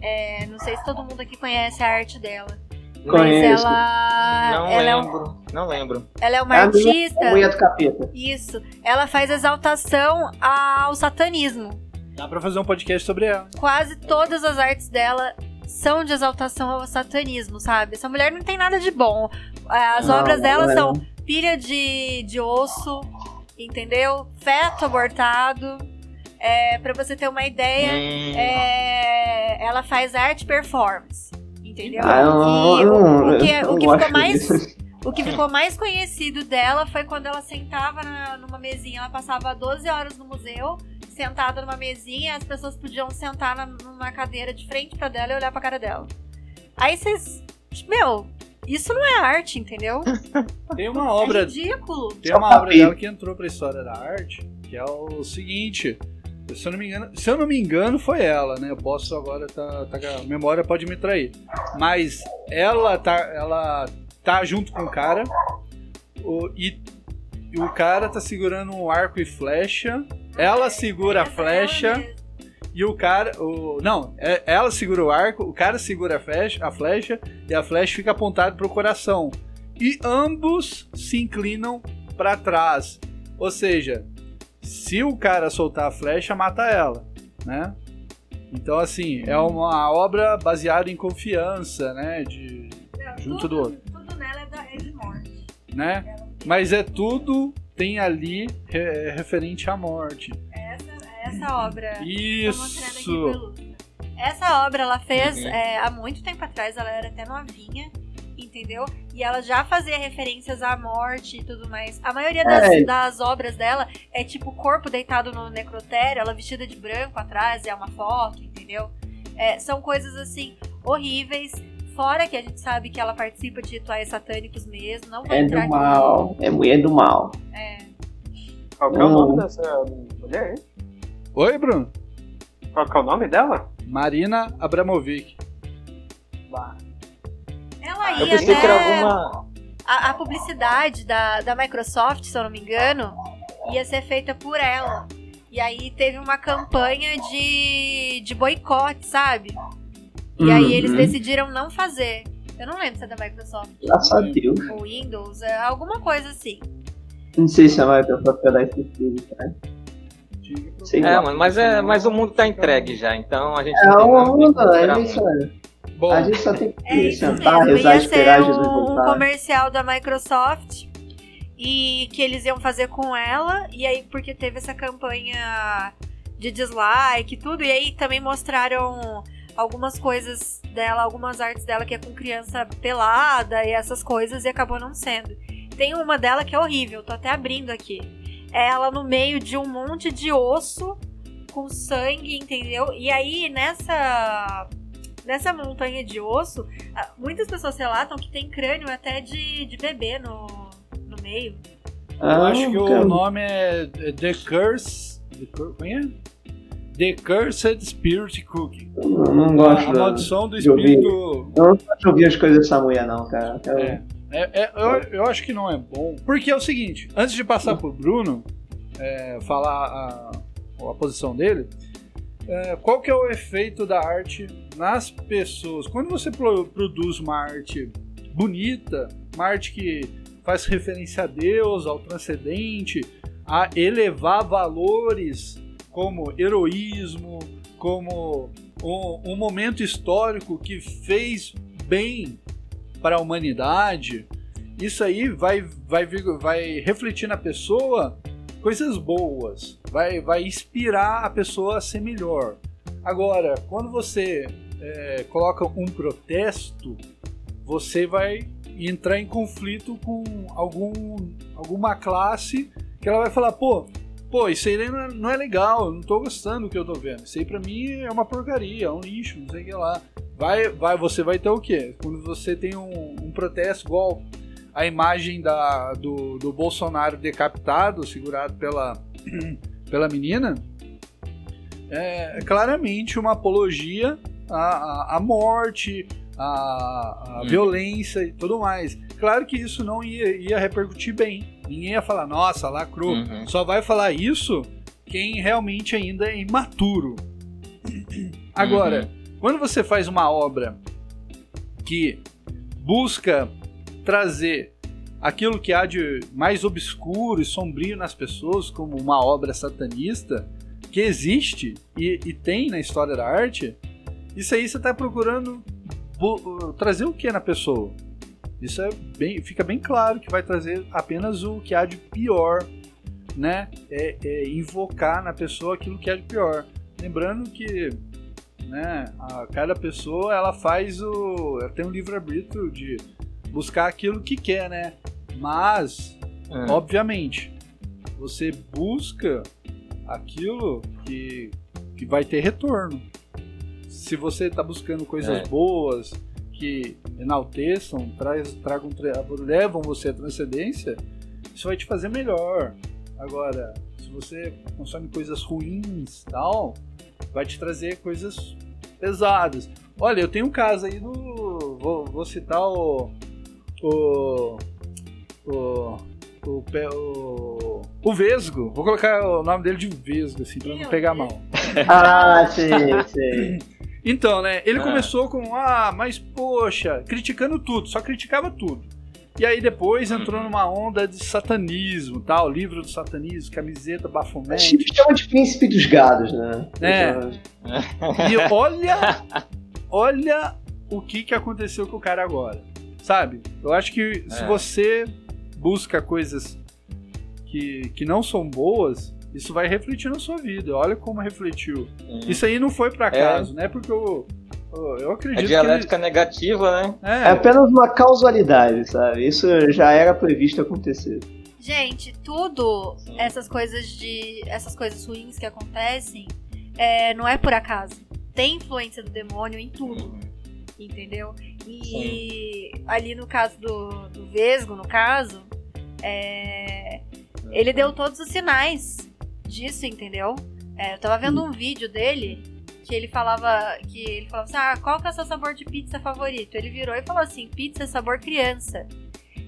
É, não sei se todo mundo aqui conhece a arte dela. Mas Conheço. ela, Não ela, é um- lembro, não lembro. ela é uma É artista. Mulher do capeta. Isso. Ela faz exaltação ao satanismo. Dá pra fazer um podcast sobre ela. Quase todas as artes dela são de exaltação ao satanismo, sabe? Essa mulher não tem nada de bom. As Não, obras dela não é. são pilha de, de osso, entendeu? Feto abortado. É, pra você ter uma ideia, Hum, é, ela faz arte performance. Entendeu? Ah, não- e o, não- o que, o que ficou mais. O que ficou mais conhecido dela foi quando ela sentava na- numa mesinha. Ela passava 12 horas no museu, sentada numa mesinha, as pessoas podiam sentar na- numa cadeira de frente pra dela e olhar pra cara dela. Aí vocês. Meu, isso não é arte, entendeu? Tem uma É obra ridículo. Tem uma obra dela que entrou pra história da arte, que é o seguinte. Se eu não me engano, se eu não me engano foi ela, né? Eu posso agora tá, tá a memória pode me trair. Mas ela tá ela tá junto com o cara o- e, e o cara tá segurando um arco e flecha. Ela segura a é flecha e o cara. O, não, é- ela segura o arco, o cara segura a flecha, a flecha e a flecha fica apontada pro coração. E ambos se inclinam pra trás. Ou seja, se o cara soltar a flecha, mata ela, né? Então, assim, é uma obra baseada em confiança, né? De, Junto do outro. De morte. né? Mas é tudo tem ali re- referente à morte. Essa, essa obra. Isso. Essa obra ela fez Uhum. é, há muito tempo atrás, ela era até novinha, entendeu? E ela já fazia referências à morte e tudo mais. A maioria das, É. das obras dela é tipo o corpo deitado no necrotério, ela vestida de branco atrás, é uma foto, entendeu? É, são coisas assim horríveis. Fora que a gente sabe que ela participa de rituais satânicos mesmo, não vai É entrar do aqui. mal. É mulher do mal. Qual que é o Hum. nome dessa mulher, hein? Oi, Bruno. Qual que é o nome dela? Marina Abramovic. Ela ia Eu pensei que era até- alguma. a, a publicidade da, da Microsoft, se eu não me engano, ia ser feita por ela. E aí teve uma campanha de, de boicote, sabe? E aí eles Uhum. decidiram não fazer. Eu não lembro se é da Microsoft Graças a Deus. ou Windows, é alguma coisa assim. Não sei se a Microsoft vai dar esse filme, cara. Sei É, lá. mano, mas, é, mas o mundo tá entregue já, então a gente É o mundo, é isso, né? Bom, A gente só tem que É isso sentar, mesmo. rezar, Ia esperar ser Jesus um, um voltar. comercial da Microsoft e que eles iam fazer com ela. E aí, porque teve essa campanha de dislike e tudo, e aí também mostraram algumas coisas dela, algumas artes dela que é com criança pelada e essas coisas, e acabou não sendo. Tem uma dela que é horrível, tô até abrindo aqui. É ela no meio de um monte de osso com sangue, entendeu? E aí nessa nessa montanha de osso, muitas pessoas relatam que tem crânio até de, de bebê no, no meio. eu Ah, acho que cara. o nome é The Curse. The, Cur- como é? The Cursed Spirit Cooking. Eu não, gosto a da- maldição do ouvir. espírito. Eu não gosto de ouvir as coisas dessa mulher, não, cara. Eu- É. É, é, eu, eu acho que não é bom. Porque é o seguinte, antes de passar pro Bruno é, falar a, a posição dele, é, qual que é o efeito da arte nas pessoas? Quando você pro- produz uma arte bonita, uma arte que faz referência a Deus, ao transcendente, a elevar valores como heroísmo, como um, um momento histórico que fez bem para a humanidade, isso aí vai, vai, vai refletir na pessoa coisas boas, vai, vai inspirar a pessoa a ser melhor. Agora, quando você é, coloca um protesto, você vai entrar em conflito com algum, alguma classe que ela vai falar, pô, pô, isso aí não é, não é legal, eu não tô gostando do que eu tô vendo. Isso aí pra mim é uma porcaria, é um lixo, não sei o que lá. Vai, vai, você vai ter o quê? Quando você tem um, um protesto igual a imagem da, do, do Bolsonaro decapitado, segurado pela, pela menina, é claramente uma apologia à, à, à morte, à, à Hum. violência e tudo mais. Claro que isso não ia, ia repercutir bem. Ninguém ia falar, nossa, lacrou. Uhum. Só vai falar isso quem realmente ainda é imaturo. Agora, quando você faz uma obra que busca trazer aquilo que há de mais obscuro e sombrio nas pessoas, como uma obra satanista, que existe e, e tem na história da arte, isso aí você está procurando trazer o que na pessoa? Isso é bem, fica bem claro que vai trazer apenas o que há de pior, né? É, é invocar na pessoa aquilo que há de pior. Lembrando que, né? A, cada pessoa ela faz o, ela tem um livre arbítrio de buscar aquilo que quer, né? Mas É. obviamente, você busca aquilo que, que vai ter retorno. Se você está buscando coisas É. boas, que enalteçam, traz, tragam, tra- levam você à transcendência, isso vai te fazer melhor. Agora, se você consome coisas ruins tal, vai te trazer coisas pesadas. Olha, eu tenho um caso aí do. Vou, vou citar o. O. O. O, o, o Vesgo, vou colocar o nome dele de Vesgo, assim, pra não pegar Deus. mal. Ah, sei, sei. Então, né? Ele Ah. começou com, ah, mas poxa, criticando tudo, só criticava tudo. E aí depois entrou numa onda de satanismo, tal, livro do satanismo, camiseta, A bafomete. gente chama de príncipe dos gados, né? É. E olha, olha o que, que aconteceu com o cara agora. Sabe? Eu acho que se É. você busca coisas que, que não são boas, isso vai refletir na sua vida. Olha como refletiu. Isso aí não foi por acaso, né? Porque eu, eu, eu É acredito dialética negativa, né? que. É Ele, é, apenas uma causalidade, sabe? Isso já era previsto acontecer. Gente, tudo, Sim. essas coisas de. essas coisas ruins que acontecem, é, não é por acaso. Tem influência do demônio em tudo, entendeu? E ali no caso do, do Vesgo, no caso, é, ele deu todos os sinais disso, entendeu? É, eu tava vendo um vídeo dele que ele falava que ele falava assim: "Ah, qual que é o seu sabor de pizza favorito?". Ele virou e falou assim: "Pizza é sabor criança".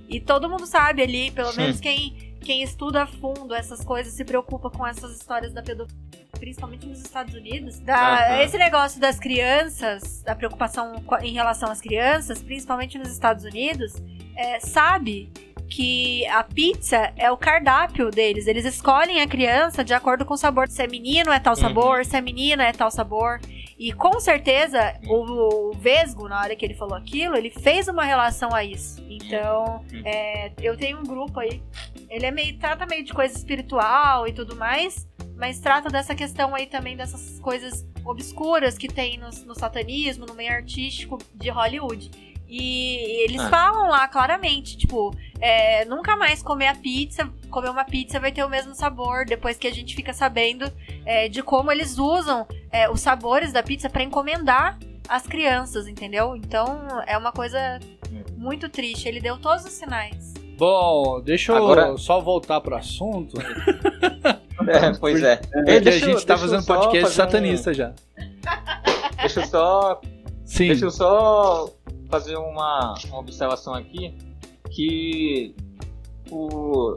E todo mundo sabe ali, pelo Sim. menos quem quem estuda a fundo essas coisas, se preocupa com essas histórias da pedofilia, principalmente nos Estados Unidos. Da, Aham. Esse negócio das crianças, da preocupação em relação às crianças, principalmente nos Estados Unidos, é, sabe que a pizza é o cardápio deles. Eles escolhem a criança de acordo com o sabor. Se é menino é tal Uhum. sabor, se é menina é tal sabor. E com certeza o, o Vesgo, na hora que ele falou aquilo, ele fez uma relação a isso. Então, Uhum. é, eu tenho um grupo aí. Ele é meio, trata meio de coisa espiritual e tudo mais, mas trata dessa questão aí também dessas coisas obscuras que tem no, no satanismo, no meio artístico de Hollywood. E eles Ah. falam lá claramente, tipo, é, nunca mais comer a pizza, comer uma pizza vai ter o mesmo sabor, depois que a gente fica sabendo é, de como eles usam é, os sabores da pizza pra encomendar as crianças, entendeu? Então é uma coisa muito triste. Ele deu todos os sinais. Bom, deixa eu Agora- só voltar pro assunto. É, pois é. Porque Ei, a deixa eu- gente tá fazendo podcast fazer um- satanista já. Deixa eu só Sim. Deixa eu só fazer uma, uma observação aqui, que o,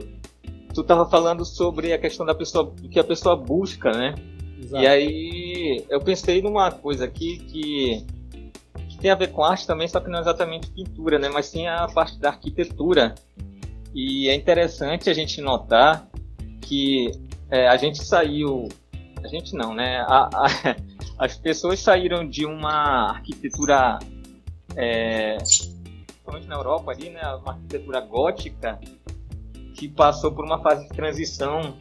tu tava falando sobre a questão da pessoa, que a pessoa busca, né? Exato. E aí eu pensei numa coisa aqui que, que tem a ver com arte também, só que não exatamente pintura, né? Mas sim a parte da arquitetura. E é interessante a gente notar que é, a gente saiu, a gente não, né? A- a- as pessoas saíram de uma arquitetura, é, principalmente na Europa ali, né? Uma arquitetura gótica que passou por uma fase de transição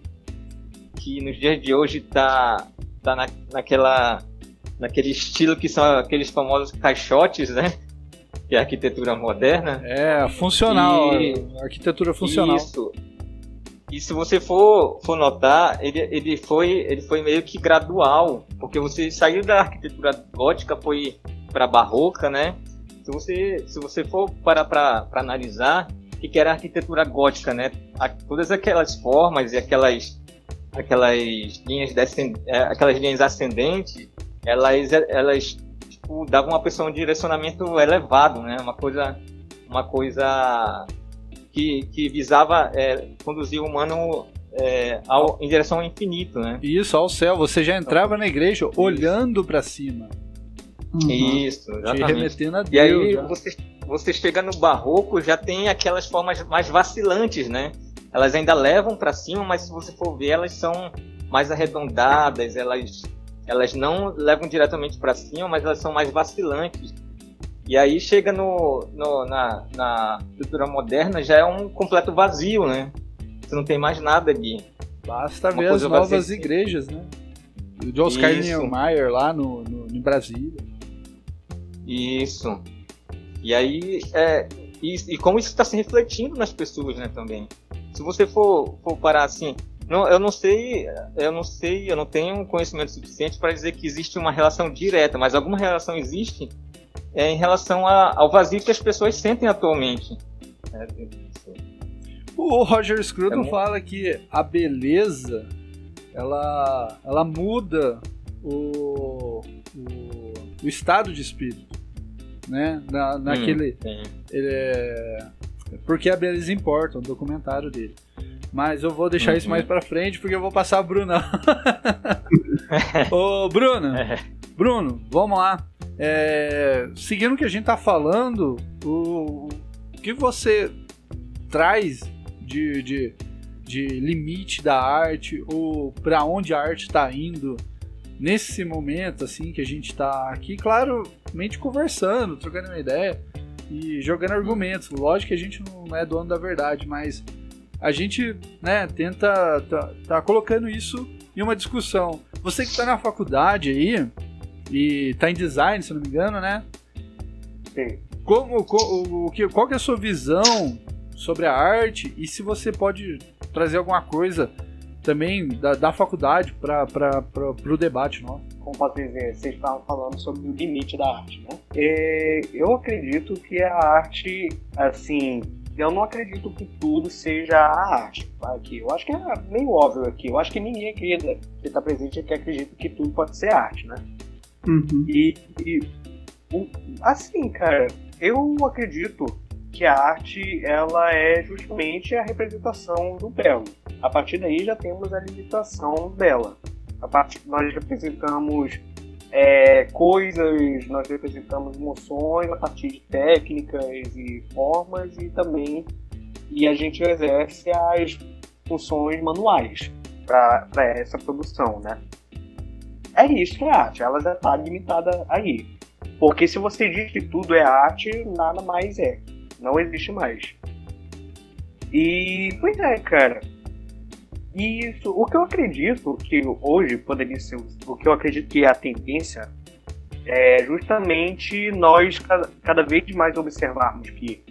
que nos dias de hoje está tá na, naquela naquele estilo que são aqueles famosos caixotes, né? Que é a arquitetura moderna. É, funcional. E- Arquitetura funcional. Isso. E se você for, for notar, ele, ele, foi, ele foi meio que gradual, porque você saiu da arquitetura gótica, foi para barroca, né? Se você, se você for parar para analisar, o que, era a arquitetura gótica, né? Todas aquelas formas e aquelas, aquelas linhas descend, é, aquelas linhas ascendentes, elas, elas tipo, davam uma pessoa um direcionamento elevado, né? Uma coisa, uma coisa que, que visava é, conduzir o humano é, ao, em direção ao infinito, né? Isso, ao céu. Você já entrava na igreja olhando pra cima. Isso, Te remetendo a Deus. E aí né? você, você chega no barroco, já tem aquelas formas mais vacilantes, né? Elas ainda levam para cima, mas se você for ver, elas são mais arredondadas, elas, elas não levam diretamente para cima, mas elas são mais vacilantes. E aí chega no, no- na, na estrutura moderna, já é um completo vazio, né? Você não tem mais nada ali. Basta uma ver as novas igrejas, né? O de Oscar. Niemeyer lá no, no, em Brasília. Isso. E aí, é, e, e como isso está se refletindo nas pessoas, né, também. Se você for, for parar assim, não, eu não sei, eu não sei, eu não tenho conhecimento suficiente para dizer que existe uma relação direta, mas alguma relação existe é, em relação a- ao vazio que as pessoas sentem atualmente. É, O Roger Scruton É fala que a beleza ela, ela muda o, o, o estado de espírito, né? Na, naquele, sim. ele é- porque a beleza importa, um documentário dele. Mas eu vou deixar isso Uhum. mais pra frente porque eu vou passar a Bruna. Ô, Bruno, É. Bruno, vamos lá. É, seguindo o que a gente tá falando, o, o que você traz de, de, de limite da arte ou para onde a arte está indo nesse momento assim que a gente está aqui, claramente conversando, trocando uma ideia e jogando argumentos. Lógico que a gente não é dono da verdade, mas a gente, né, tenta tá, tá colocando isso em uma discussão. Você que está na faculdade aí e tá em design, se não me engano, né? Sim. Como, co- o, o que, qual que é a sua visão sobre a arte e se você pode trazer alguma coisa também da, da faculdade para o debate nosso? como posso dizer, vocês estavam falando sobre o limite da arte, né? É, eu acredito que a arte, assim, eu não acredito que tudo seja a arte aqui. Eu acho que é meio óbvio aqui. Eu acho que ninguém aqui que está presente aqui acredita que tudo pode ser arte, né? Uhum. E, e, o- assim, cara, eu acredito que a arte ela é justamente a representação do belo. A partir daí já temos a limitação dela. A partir nós representamos é, coisas, nós representamos emoções a partir de técnicas e formas e também e a gente exerce as funções manuais para essa produção, né? É isso que é arte, ela já está limitada aí. Porque se você diz que tudo é arte, nada mais é. Não existe mais. E, pois é, cara. Isso, o que eu acredito que hoje poderia ser, o que eu acredito que é a tendência, é justamente nós cada, cada vez mais observarmos que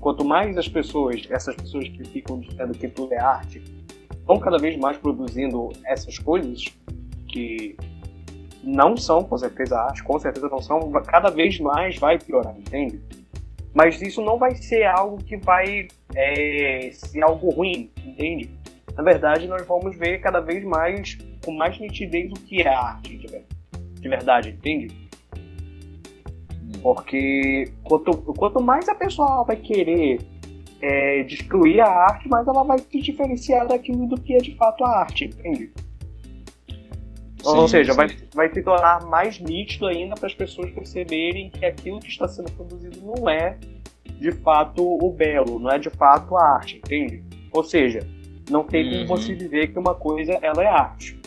quanto mais as pessoas, essas pessoas que ficam dizendo que tudo é arte, vão cada vez mais produzindo essas coisas que não são com certeza arte, com certeza não são, cada vez mais vai piorar, entende? Mas isso não vai ser algo que vai é, ser algo ruim, entende? Na verdade, nós vamos ver cada vez mais, com mais nitidez, o que é arte de ver- de verdade, entende? Porque quanto, quanto mais a pessoa vai querer é, destruir a arte, mais ela vai se diferenciar daquilo do que é de fato a arte, entende? Ou Sim, seja, sim. vai, vai se tornar mais nítido ainda para as pessoas perceberem que aquilo que está sendo produzido não é de fato o belo, não é de fato a arte, entende? Ou seja, não tem Uhum. como você dizer que uma coisa ela é arte.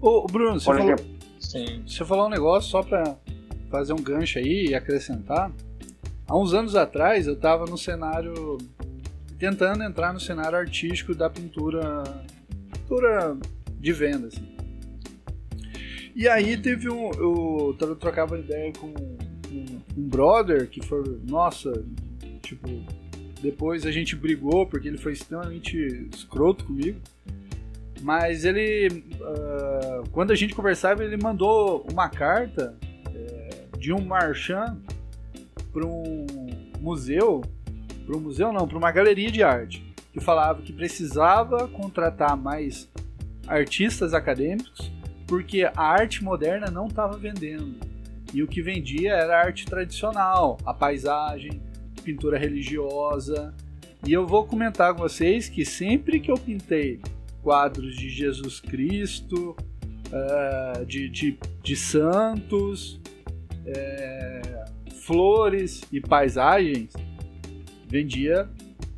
Ô, Bruno, você Por falou, exemplo, Sim. você falou um negócio só para fazer um gancho aí e acrescentar. Há uns anos atrás eu estava no cenário tentando entrar no cenário artístico da pintura, pintura de venda, assim. E aí teve um, eu tro- trocava ideia com um, um brother que foi, nossa, tipo, depois a gente brigou porque ele foi extremamente escroto comigo. Mas ele, ah, quando a gente conversava, ele mandou uma carta eh, de um marchand para um museu, para um museu não, para uma galeria de arte, que falava que precisava contratar mais artistas acadêmicos porque a arte moderna não estava vendendo. E o que vendia era a arte tradicional, a paisagem, pintura religiosa. E eu vou comentar com vocês que sempre que eu pintei quadros de Jesus Cristo, eh, de, de, de santos, eh, flores e paisagens, vendia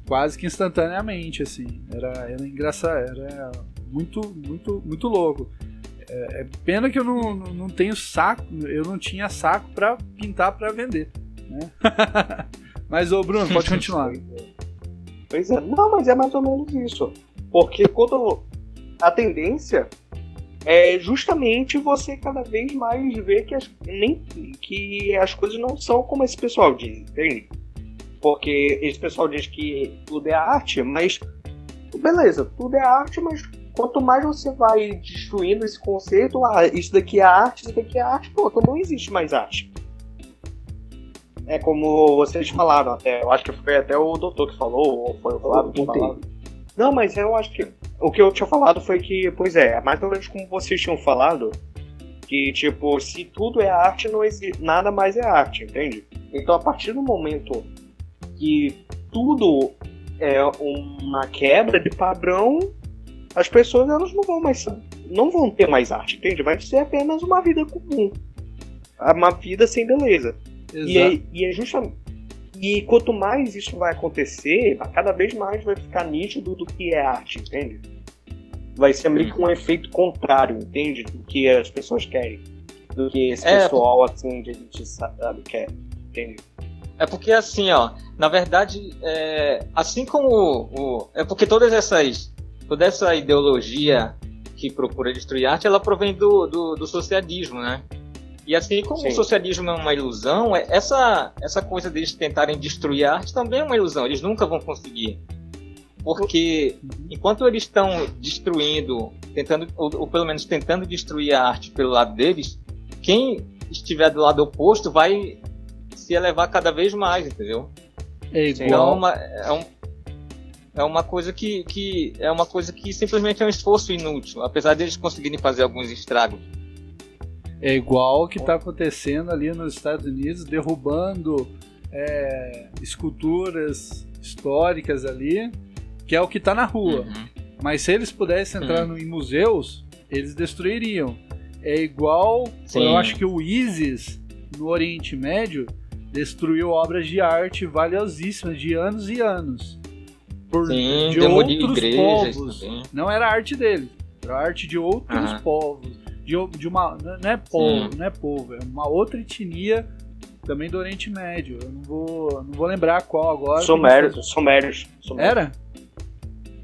quase que instantaneamente, assim. Era, era engraçado, era muito, muito, muito louco. É, é pena que eu não, não, tenho saco, eu não tinha saco para pintar para vender, né? Mas ô Bruno, pode continuar. Pois é, não, mas é mais ou menos isso. Porque quando a tendência é justamente você cada vez mais ver que as, nem, que as coisas não são como esse pessoal diz, entende? Porque esse pessoal diz que tudo é arte, mas beleza, tudo é arte, mas quanto mais você vai destruindo esse conceito, ah, isso daqui é arte, isso daqui é arte, pronto, não existe mais arte. É como vocês falaram até, eu acho que foi até o doutor que falou, ou foi o Flávio que falou. Não, mas eu acho que o que eu tinha falado foi que, pois é, mais ou menos como vocês tinham falado, que tipo, se tudo é arte, não existe, nada mais é arte, entende? Então a partir do momento que tudo é uma quebra de padrão, as pessoas elas não vão mais não vão ter mais arte, entende? Vai ser apenas uma vida comum. Uma vida sem beleza. E é, e é justamente. E quanto mais isso vai acontecer, cada vez mais vai ficar nítido do que é arte, entende? Vai ser meio que um efeito contrário, entende? Do que as pessoas querem. Do que esse É, pessoal, assim, de elite sabe, quer. Entende? É porque assim, ó, na verdade, é, assim como o, o- é porque todas essas, toda essa ideologia que procura destruir a arte, ela provém do, do, do socialismo, né? E assim como Sim. o socialismo é uma ilusão, é- essa essa coisa deles tentarem destruir a arte também é uma ilusão. Eles nunca vão conseguir, porque enquanto eles estão destruindo, tentando ou, ou pelo menos tentando destruir a arte pelo lado deles, quem estiver do lado oposto vai se elevar cada vez mais, entendeu? É Então é igual, uma, é, um- é uma coisa que, que é uma coisa que simplesmente é um esforço inútil, apesar deles conseguirem fazer alguns estragos. é igual o que tá acontecendo ali nos Estados Unidos, derrubando é, esculturas históricas ali, que é o que tá na rua. Uhum. Mas se eles pudessem entrar no- em museus, eles destruiriam. É igual, Sim. eu acho que o ISIS no Oriente Médio destruiu obras de arte valiosíssimas de anos e anos. Por, Sim, de outros igrejas povos. também. Não era arte deles, era arte de outros Aham. povos. De, de uma. Não é povo, Sim. não é povo, é uma outra etnia também do Oriente Médio. Eu não vou, não vou lembrar qual agora. Sumérios, sumérios. sumérios. Era?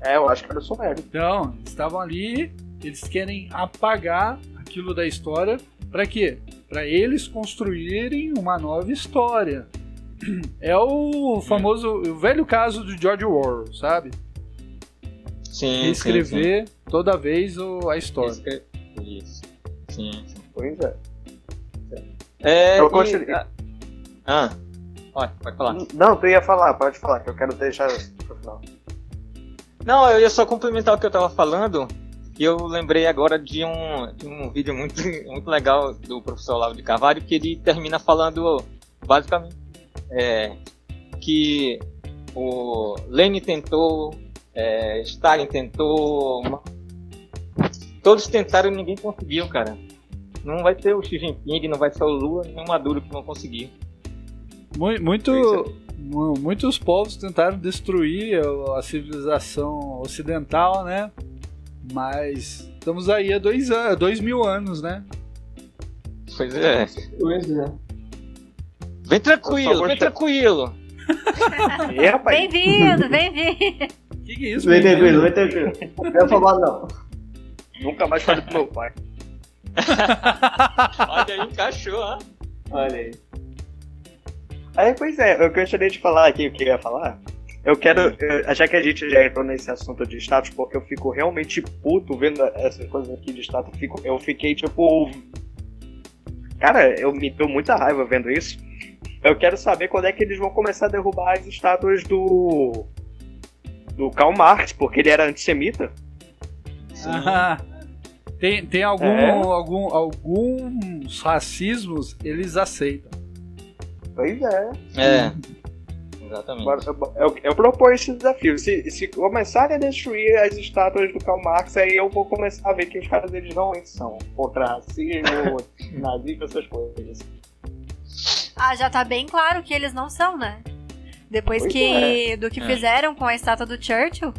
É, eu acho que era sumério. Então, eles estavam ali, eles querem apagar aquilo da história. Pra quê? Pra eles construírem uma nova história. É o famoso, o velho caso do George Orwell, sabe? Sim, sim, Reescrever toda vez o- a sim. história. Escre- Isso. Sim, sim. Pois é. É, Eu e- gostaria- ah, ah, pode, pode falar. Não, tu ia falar, pode falar, que eu quero deixar pro final. Não, eu ia só complementar o que eu tava falando. E eu lembrei agora de um, de um vídeo muito, muito legal do professor Olavo de Carvalho, que ele termina falando basicamente é, que o Lenin tentou, é, Stalin tentou, todos tentaram e ninguém conseguiu, cara. Não vai ser o Xi Jinping, não vai ser o Lula, nem o Maduro que vão conseguir. Mu- Muito, mu- muitos povos tentaram destruir a civilização ocidental, né? Mas estamos aí há dois, dois mil anos, né? Pois é. Pois é. Vem tranquilo, vem tranquilo. E rapaz, Bem-vindo, bem-vindo. O que, que é isso? Vem tranquilo, vem tranquilo. Não quero falar não. nunca mais falei pro meu pai. Olha aí, encaixou, ó. Olha aí. Aí, pois é, eu gostaria de falar aqui o que eu ia falar. Eu quero, eh, já que a gente já entrou nesse assunto de status, porque eu fico realmente puto vendo essas coisas aqui de status, eu fico- eu fiquei tipo. Cara, eu me deu muita raiva vendo isso. Eu quero saber quando é que eles vão começar a derrubar as estátuas do. do Karl Marx, porque ele era antissemita. Ah, tem tem algum, É. algum, alguns racismos eles aceitam. Pois é. É. Exatamente. Eu, eu, proponho esse desafio. Se, se começarem a destruir as estátuas do Karl Marx, aí eu vou começar a ver que os caras eles realmente são contra racismo, nazismo, essas coisas. Ah, já tá bem claro que eles não são, né? Depois Pois que do que É. fizeram com a estátua do Churchill,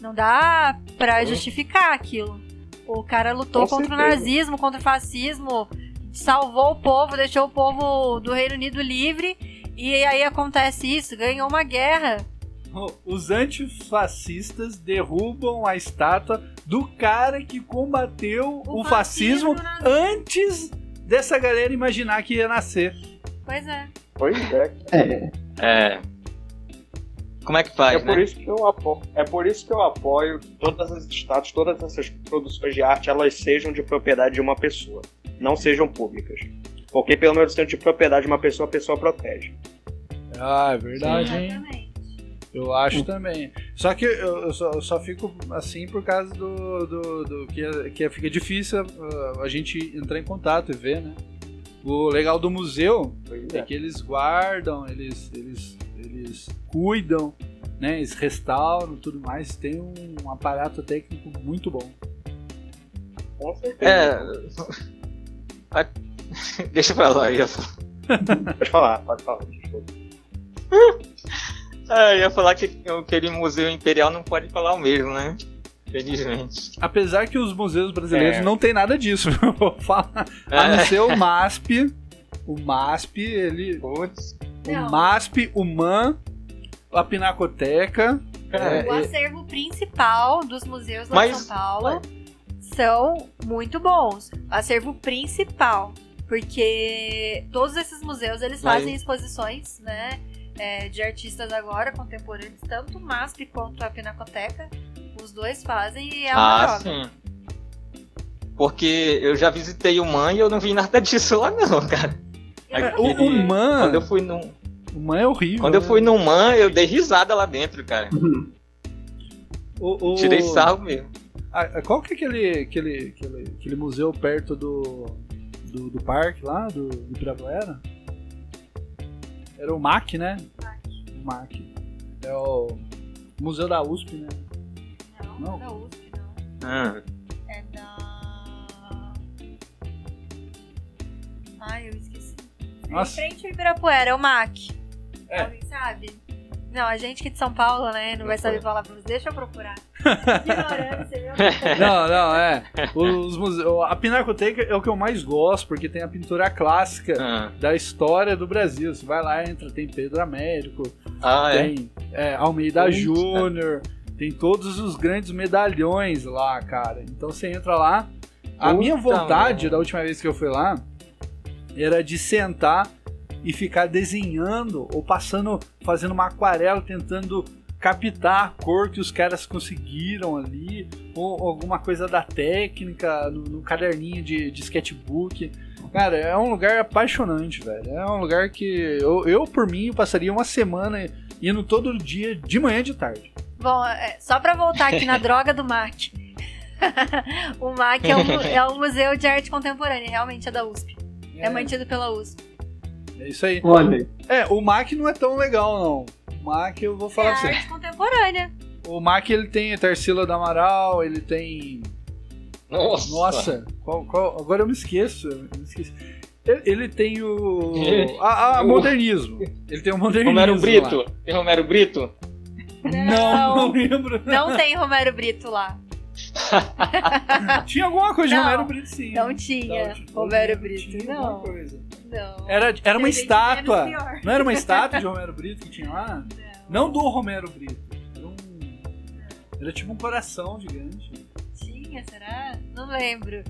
não dá pra Hum. justificar aquilo. O cara lutou Com contra o certeza. nazismo, contra o fascismo, salvou o povo, deixou o povo do Reino Unido livre, e aí acontece isso, ganhou uma guerra. Os antifascistas derrubam a estátua do cara que combateu o, O fascismo, fascismo nazismo. antes dessa galera imaginar que ia nascer. Pois é. Pois é. É, É. Como é que faz, É por né? isso que eu apoio. É por isso que eu apoio que todas as estátuas, todas essas produções de arte, elas sejam de propriedade de uma pessoa. Não sejam públicas. Porque pelo menos sendo de propriedade de uma pessoa, a pessoa protege. Ah, é verdade, hein? Exatamente. Eu acho também. Só que eu, eu só, eu só fico assim por causa do, do, do que, é- que fica difícil uh, a gente entrar em contato e ver, né? O legal do museu é é. que eles guardam, eles, eles, eles cuidam, né? Eles restauram tudo mais. Tem um aparato técnico muito bom. Com certeza. É. Deixa pra lá, eu ia falar. Pode falar, pode falar. Ah, eu ia falar que aquele museu imperial não pode falar o mesmo, né? Felizmente. Apesar que os museus brasileiros É. não tem nada disso, vou falar. A não É. ser o MASP. O MASP, ele. Putz. O Não. MASP, o MAN, a Pinacoteca. é, O é, acervo principal dos museus lá Mas- de São Paulo são muito bons. O acervo principal. Porque todos esses museus eles Mas- fazem exposições, né? é, de artistas agora, contemporâneos, tanto o MASP quanto a Pinacoteca. Os dois fazem e é uma Ah, sim. Porque eu já visitei o MAN e eu não vi nada disso lá não, cara. o, o Aquele- MAN. Quando eu fui no, O MAN é horrível. quando eu né? fui no MAN, eu dei risada lá dentro, cara. O- o- Tirei sarro mesmo. Ah, qual que é aquele, aquele, aquele, aquele museu perto do, do, do parque lá, do, do Ibirapuera? Era o MAC, né? O MAC. É o Museu da USP, né? Não, é da USP, não. Ah, É da. Ai, eu esqueci. É Nossa. Em frente ao Ibirapuera, é o MAC. É. Alguém sabe? Não, a gente que é de São Paulo, né? Não vai saber falar pra você. Deixa eu procurar. Ignorância, viu? Não, não, é. Os museus, a Pinacoteca é o que eu mais gosto, porque tem a pintura clássica ah. da história do Brasil. Você vai lá, entra, tem Pedro Américo, Ah, é. tem é, Almeida Putz, Júnior, tem todos os grandes medalhões lá, cara. Então você entra lá. A Puta minha vontade merda. da última vez que eu fui lá era de sentar e ficar desenhando ou passando, fazendo uma aquarela, tentando captar a cor que os caras conseguiram ali, ou alguma coisa da técnica no, no caderninho de, de sketchbook. Cara, é um lugar apaixonante, velho. É um lugar que eu, eu por mim, passaria uma semana indo todo dia, de manhã e de tarde. Bom, é, só pra voltar aqui na droga do MAC. o MAC é um, mu- é um museu de arte contemporânea, realmente é da USP. É, mantido pela USP. é isso aí. Olha, É, o MAC não é tão legal, não. O MAC, eu vou É falar pra você. arte contemporânea. O MAC, ele tem Tarsila do Amaral, ele tem... Nossa. Nossa, qual, qual- agora eu me esqueço. eu me esqueci. Ele, ele tem o... Ele- A, a o- modernismo. Ele tem o modernismo Romero lá. Brito. Tem Romero Brito? Não, não lembro. Não tem Romero Brito lá. Tinha alguma coisa de Não, Romero Brito, sim. Não tinha Não, tinha- Romero tinha Brito. alguma Não, coisa. não. Era, era uma estátua. Não era uma estátua de Romero Brito que tinha lá? Não do Romero Brito. Era um. Era tipo um coração gigante. Tinha, será? Não lembro.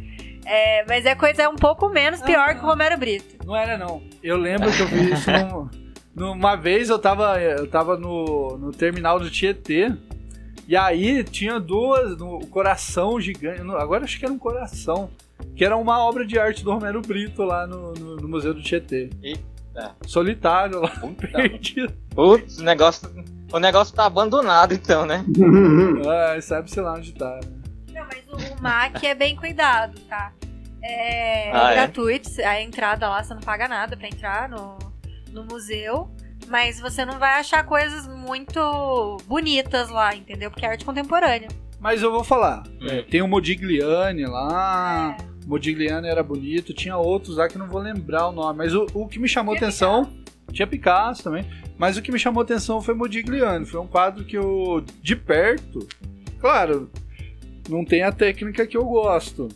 É, mas é coisa um pouco menos pior que o Romero Brito. Não era, não. Eu lembro que eu vi isso num- numa vez eu tava, eu tava no, no terminal do Tietê. E aí tinha duas, no coração gigante. Agora acho que era um coração. Que era uma obra de arte do Romero Brito lá no, no- no Museu do Tietê. Eita. Solitário lá, Puta. perdido. Putz, o negócio, o negócio tá abandonado então, né? Ah, sabe-se lá onde tá. Não, mas o, o MAC é bem cuidado, tá? É, Ah, é? gratuito, a entrada lá você não paga nada pra entrar no, no museu. Mas você não vai achar coisas muito bonitas lá, entendeu? Porque é arte contemporânea. Mas eu vou falar. Hum. É, tem o Modigliani lá. É. Modigliani era bonito. Tinha outros lá que não vou lembrar o nome. Mas o, o que me chamou atenção. Tinha Picasso também. Mas o que me chamou atenção foi Modigliani. Foi um quadro que eu. De perto. Claro, não tem a técnica que eu gosto.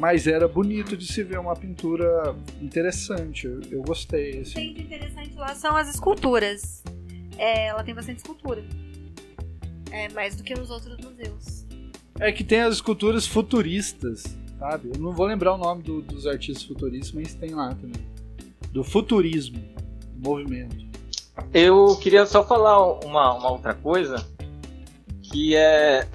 Mas era bonito de se ver uma pintura interessante. Eu, eu gostei. O que Assim. tem de interessante lá são as esculturas. É, ela tem bastante escultura. É, mais do que nos outros museus. É que tem as esculturas futuristas, sabe? Eu não vou lembrar o nome do- dos artistas futuristas, mas tem lá também. Do futurismo, movimento. Eu queria só falar uma, uma outra coisa, que é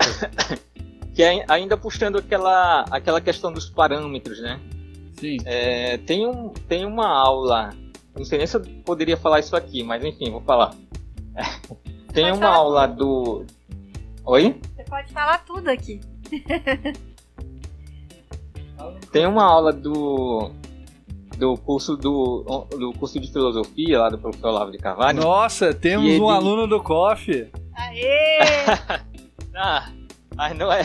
que é ainda puxando aquela, aquela questão dos parâmetros, né? Sim. É, tem, um, tem uma aula, não sei nem se eu poderia falar isso aqui, mas enfim, vou falar. Tem Pode uma aula do. Oi? Você pode falar tudo aqui. Tem uma aula do do curso do, do curso de filosofia lá do professor Olavo de Carvalho. Nossa, temos E ele- um aluno do COF. Aê! Ah, mas não é.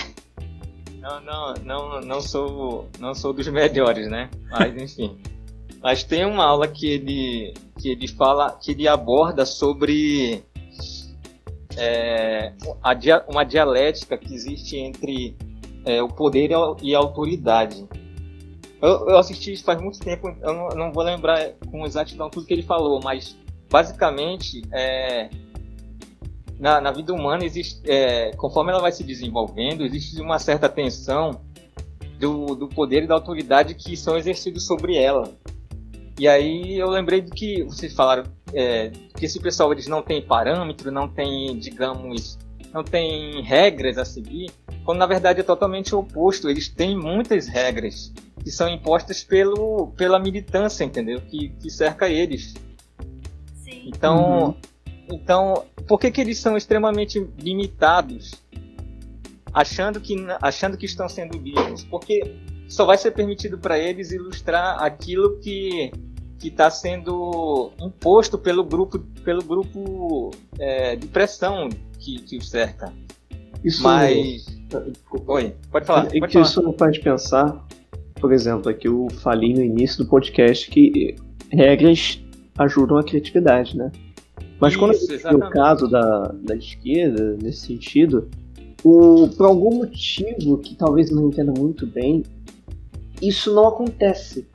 Não, não, não, não sou, não sou dos melhores, né? Mas enfim. Mas tem uma aula que ele, que ele fala, que ele aborda sobre é, uma dialética que existe entre é, o poder e a autoridade. Eu, eu, assisti faz muito tempo, eu não, não, vou lembrar com exatidão tudo que ele falou, mas basicamente é, na, na vida humana, existe, é, conforme ela vai se desenvolvendo, existe uma certa tensão do, do poder e da autoridade que são exercidos sobre ela. E aí eu lembrei do que vocês falaram, é, que esse pessoal eles não tem parâmetro, não tem, digamos, não tem regras a seguir, quando na verdade é totalmente o oposto. Eles têm muitas regras que são impostas pelo, pela militância, entendeu? Que, que cerca eles. Sim. Então, uhum. Então por que, que eles são extremamente limitados, achando que, achando que estão sendo livres? Porque só vai ser permitido para eles ilustrar aquilo que que está sendo imposto pelo grupo pelo grupo é, de pressão que, que os cerca. Isso Mas oi, pode falar. É pode que falar. isso não faz pensar, por exemplo, aqui eu falei no início do podcast que regras ajudam a criatividade, né? Mas quando Isso, o caso da, da esquerda, nesse sentido, o, por algum motivo que talvez não entenda muito bem, isso não acontece.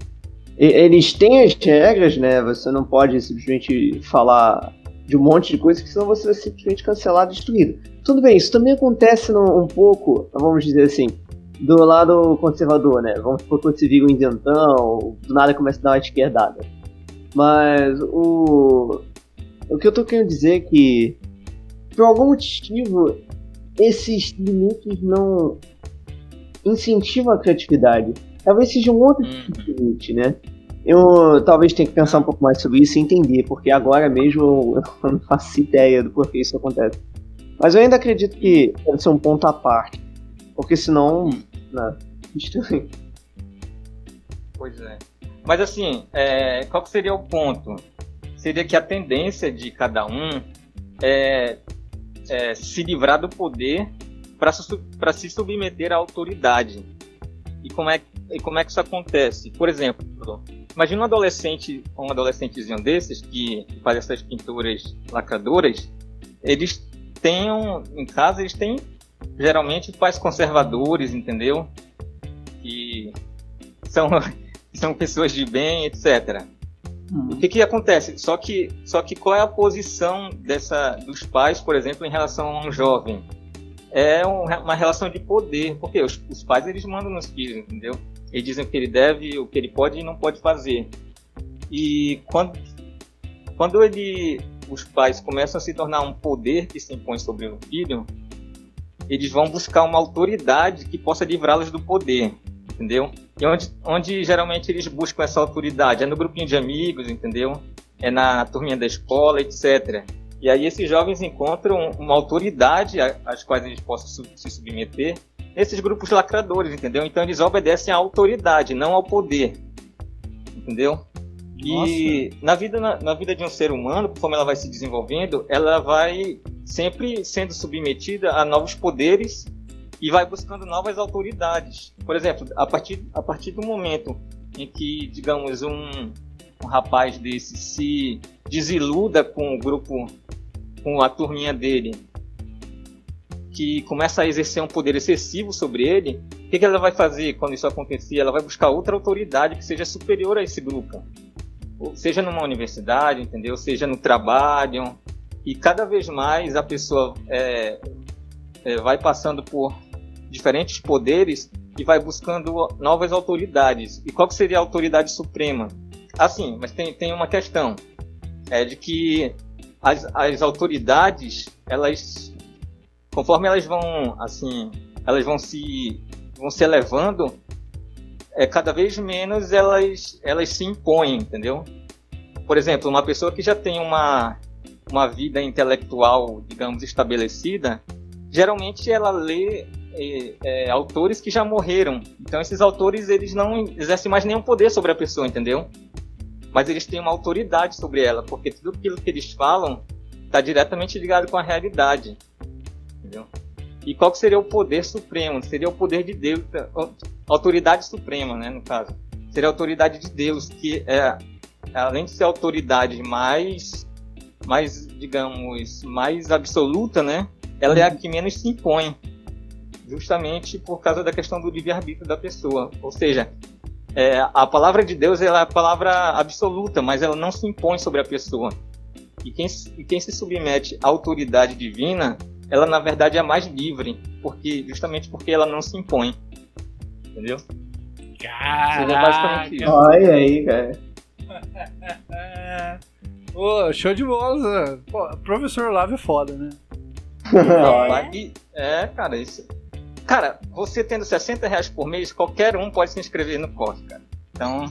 E, eles têm as regras, né? Você não pode simplesmente falar de um monte de coisa, que senão você vai simplesmente cancelado e destruído. Tudo bem, isso também acontece no, um pouco, vamos dizer assim, do lado conservador, né? Vamos supor que você vira um isentão, do nada começa a dar uma esquerdada. Mas o, o que eu tô querendo dizer é que, por algum motivo, esses limites não incentivam a criatividade. Talvez seja um outro tipo de uhum. limite, né? Eu talvez tenha que pensar um pouco mais sobre isso e entender, porque agora mesmo eu não faço ideia do porquê isso acontece. Mas eu ainda acredito que deve ser um ponto à parte, porque senão. Né, estranho. Pois é. Mas assim, é, qual seria o ponto? Seria que a tendência de cada um é, é se livrar do poder para se submeter à autoridade. E como, é, e como é que isso acontece? Por exemplo, imagina um adolescente, um adolescentezinho desses que faz essas pinturas lacradoras, eles têm em casa eles têm geralmente pais conservadores, entendeu? Que são são pessoas de bem, etc. Hum. O que que acontece? Só que, só que qual é a posição dessa, dos pais, por exemplo, em relação a um jovem? É um, uma relação de poder, porque os, os pais eles mandam nos filhos, entendeu? Eles dizem o que ele deve, o que ele pode e não pode fazer. E quando, quando ele, os pais começam a se tornar um poder que se impõe sobre o filho, eles vão buscar uma autoridade que possa livrá-los do poder entendeu? E onde, onde geralmente eles buscam essa autoridade? É no grupinho de amigos, entendeu? É na turminha da escola, etc. E aí esses jovens encontram uma autoridade às quais eles possam se submeter nesses grupos lacradores, entendeu? Então eles obedecem à autoridade, não ao poder, entendeu? Nossa. E na vida, na, na, vida de um ser humano, conforme ela vai se desenvolvendo, ela vai sempre sendo submetida a novos poderes e vai buscando novas autoridades. Por exemplo, a partir, a partir do momento em que, digamos, um, um rapaz desse se desiluda com o grupo, com a turminha dele, que começa a exercer um poder excessivo sobre ele, o que, que ela vai fazer quando isso acontecer? Ela vai buscar outra autoridade que seja superior a esse grupo. Ou seja numa universidade, entendeu? Seja no trabalho. E cada vez mais a pessoa é, é, vai passando por diferentes poderes e vai buscando novas autoridades. E qual seria a autoridade suprema? Assim, mas tem, tem uma questão. É de que as, as autoridades, elas, conforme elas vão, assim, elas vão se, vão se elevando, é, cada vez menos elas, elas se impõem, entendeu? Por exemplo, uma pessoa que já tem uma, uma vida intelectual, digamos, estabelecida, geralmente ela lê é, é, autores que já morreram. Então esses autores eles não exercem mais nenhum poder sobre a pessoa, entendeu? Mas eles têm uma autoridade sobre ela, porque tudo aquilo que eles falam está diretamente ligado com a realidade, entendeu? E qual que seria o poder supremo? Seria o poder de Deus, a autoridade suprema, né, no caso. Seria a autoridade de Deus, que é, além de ser a autoridade mais, mais, digamos, mais absoluta, né, ela é a que menos se impõe, justamente por causa da questão do livre-arbítrio da pessoa. Ou seja, é, a palavra de Deus ela é a palavra absoluta, mas ela não se impõe sobre a pessoa. E quem, e quem se submete à autoridade divina, ela na verdade é mais livre, porque justamente porque ela não se impõe. Entendeu? Seria basicamente isso. Olha aí, cara. Ô, show de bola. Pô, professor Lavo é foda, né? E- É, cara, isso. Cara, você tendo 60 reais por mês, qualquer um pode se inscrever no COF, cara. Então,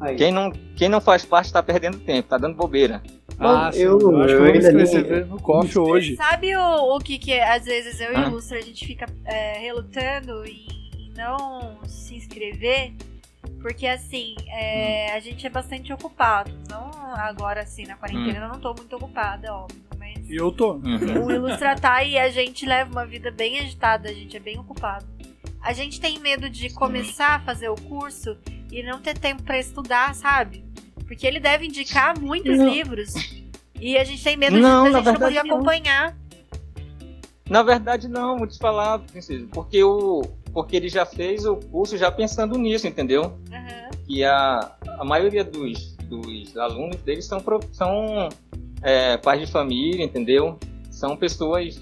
Aí. quem não, quem não faz parte tá perdendo tempo, tá dando bobeira. Ah, eu- sim, eu, acho que eu eu vou inscrever no coffee hoje. Sabe o, o que, que às vezes eu e Ah. o Lustra a gente fica é, relutando em, não se inscrever? Porque assim, é, a gente é bastante ocupado. Não agora assim, na quarentena eu não tô muito ocupada, óbvio. E eu tô. Uhum. o Ilustra tá e a gente leva uma vida bem agitada, a gente é bem ocupado. A gente tem medo de começar a fazer o curso e não ter tempo pra estudar, sabe? Porque ele deve indicar muitos Não. livros. E a gente tem medo Não, de a gente não poder não. acompanhar. Na verdade, não, vou te falar, princesa, porque, o, porque ele já fez o curso já pensando nisso, entendeu? Aham. que a, a maioria dos, dos alunos deles são, são é, pais de família, entendeu? São pessoas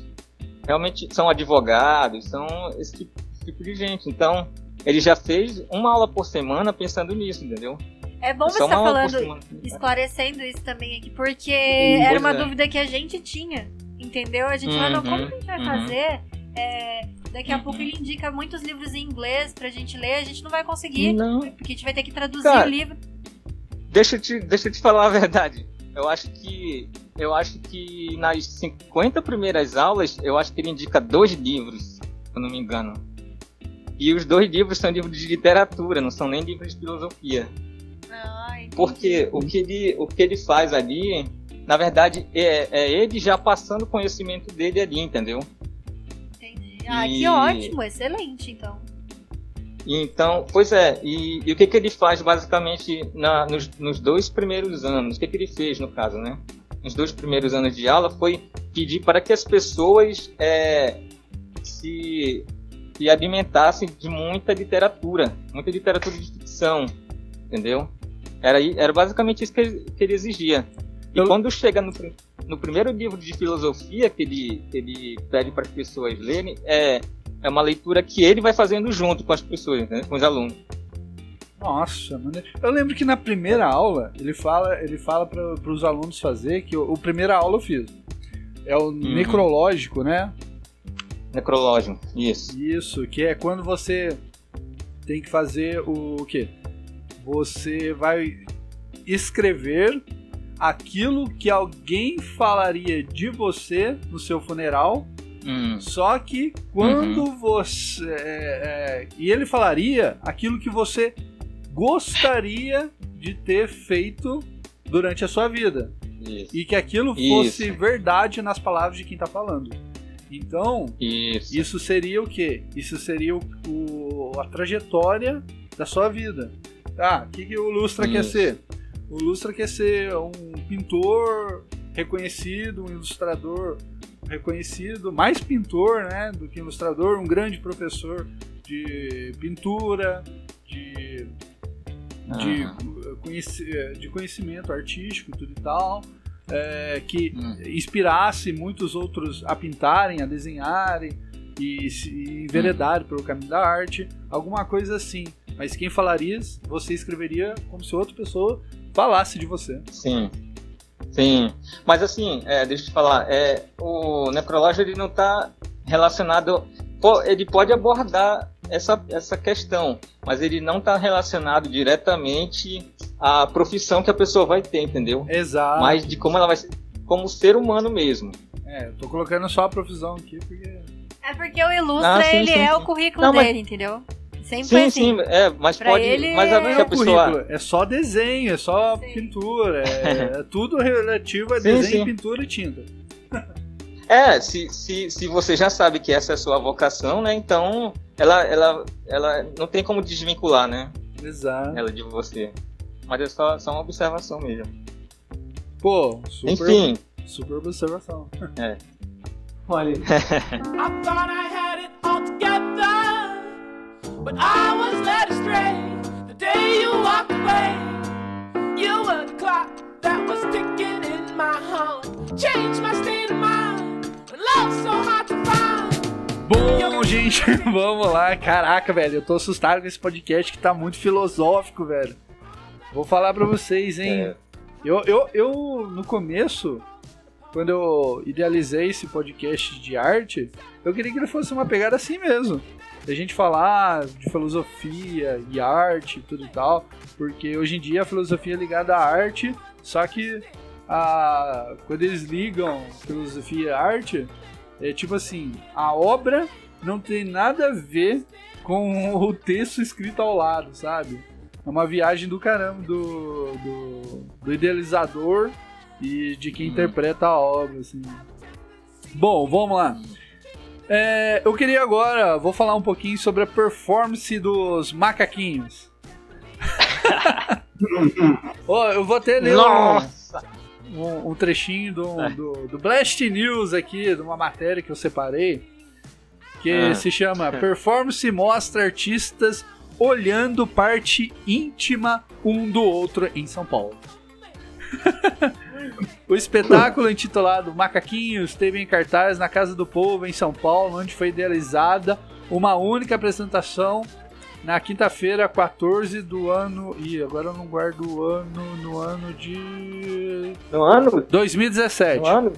realmente são advogados, são esse tipo, esse tipo de gente. Então, ele já fez uma aula por semana pensando nisso, entendeu? É bom você estar falando, esclarecendo isso também aqui, porque era uma é. dúvida que a gente tinha, entendeu? A gente falou, Uhum, como que a gente vai uhum. fazer? É, daqui a Uhum. pouco ele indica muitos livros em inglês pra gente ler, a gente não vai conseguir, Não, porque a gente vai ter que traduzir Cara, o livro. deixa eu te, deixa eu te falar a verdade. Eu acho que eu acho que nas 50 primeiras aulas, eu acho que ele indica dois livros, se eu não me engano. E os dois livros são livros de literatura, não são nem livros de filosofia. Ah, entendi. Porque o que ele, o que ele faz ali, na verdade, é, é ele já passando o conhecimento dele ali, entendeu? entendi. Ah, E- que ótimo, excelente, então. Então, pois é, e, e o que, que ele faz basicamente na- nos, nos dois primeiros anos? O que, que ele fez no caso, né? Nos dois primeiros anos de aula foi pedir para que as pessoas é, se, se alimentassem de muita literatura, muita literatura de ficção, entendeu? Era, era basicamente isso que ele, que ele exigia. E Eu- quando chega no, no primeiro livro de filosofia que ele, que ele pede para as pessoas lerem, é, é uma leitura que ele vai fazendo junto com as pessoas, né, com os alunos. Nossa, mano. Eu lembro que na primeira aula ele fala, ele fala para os alunos fazer que o, o primeira aula eu fiz. É o necrológico, né? Necrológico, isso. Isso, que é quando você tem que fazer o quê? Você vai escrever aquilo que alguém falaria de você no seu funeral, Hum, só que quando você. é, é, e ele falaria aquilo que você gostaria de ter feito durante a sua vida. isso. E que aquilo Isso. fosse verdade nas palavras de quem tá falando. Então, Isso. isso seria o quê? Isso seria o, o- a trajetória da sua vida. Ah, o que, que o Lustra quer Isso. ser? O Lustra quer ser um pintor reconhecido, um ilustrador reconhecido, mais pintor né, do que ilustrador, um grande professor de pintura, de, de, conheci- de conhecimento artístico e tudo e tal, é, que Hum. inspirasse muitos outros a pintarem, a desenharem e se enveredarem pelo caminho da arte, alguma coisa assim. Mas quem falaria, você escreveria como se outra pessoa falasse de você. Sim. Sim. Mas assim, é, deixa eu te falar, é, o necrológio ele não está relacionado. pô, ele pode abordar essa, essa questão, mas ele não está relacionado diretamente à profissão que a pessoa vai ter, entendeu? Exato. Mas de como ela vai ser como ser humano mesmo. É, eu tô colocando só a profissão aqui porque. É porque o Ilustra, Ah, sim, ele sim, é sim. o currículo Não, mas- dele, entendeu? Sempre Sim, assim. sim, é, mas Pra pode. ele mas a, é- se a é pessoa. currículo, é só desenho, é só Sim. pintura, é, é tudo relativo a Sim, desenho, sim. pintura e tinta. É, se, se, se você já sabe que essa é a sua vocação, né? Então ela, ela, ela não tem como desvincular, né? Exato. Ela de você. Mas é só, só uma observação mesmo. Pô, super, Enfim, super observação. Olha, I thought I had it all together, but I was led astray the day you walked away. You were the clock that was ticking in my heart, changed my state of mind. When love's so hard to find. Bom, gente, vamos lá. Caraca, velho, eu tô assustado com esse podcast que tá muito filosófico, velho. Vou falar pra vocês, hein? É. Eu, eu, eu, no começo, quando eu idealizei esse podcast de arte, eu queria que ele fosse uma pegada assim mesmo. A gente falar de filosofia e arte e tudo e tal, porque hoje em dia a filosofia é ligada à arte, só que a, quando eles ligam filosofia e arte, é tipo assim, a obra não tem nada a ver com o texto escrito ao lado, sabe? É uma viagem do caramba do, do, do idealizador e de quem interpreta a obra, assim. Bom, vamos lá. É, eu queria agora, vou falar um pouquinho sobre a performance dos macaquinhos. Ó, eu vou até ler um, um, um trechinho do, do, do Blast News aqui, de uma matéria que eu separei, que Ah. se chama Performance mostra artistas olhando parte íntima um do outro em São Paulo. o espetáculo intitulado Macaquinhos esteve em cartaz na Casa do Povo, em São Paulo, onde foi idealizada uma única apresentação na quinta-feira, 14 do ano. Ih, agora eu não guardo o ano, no ano de. no ano? 2017. No ano?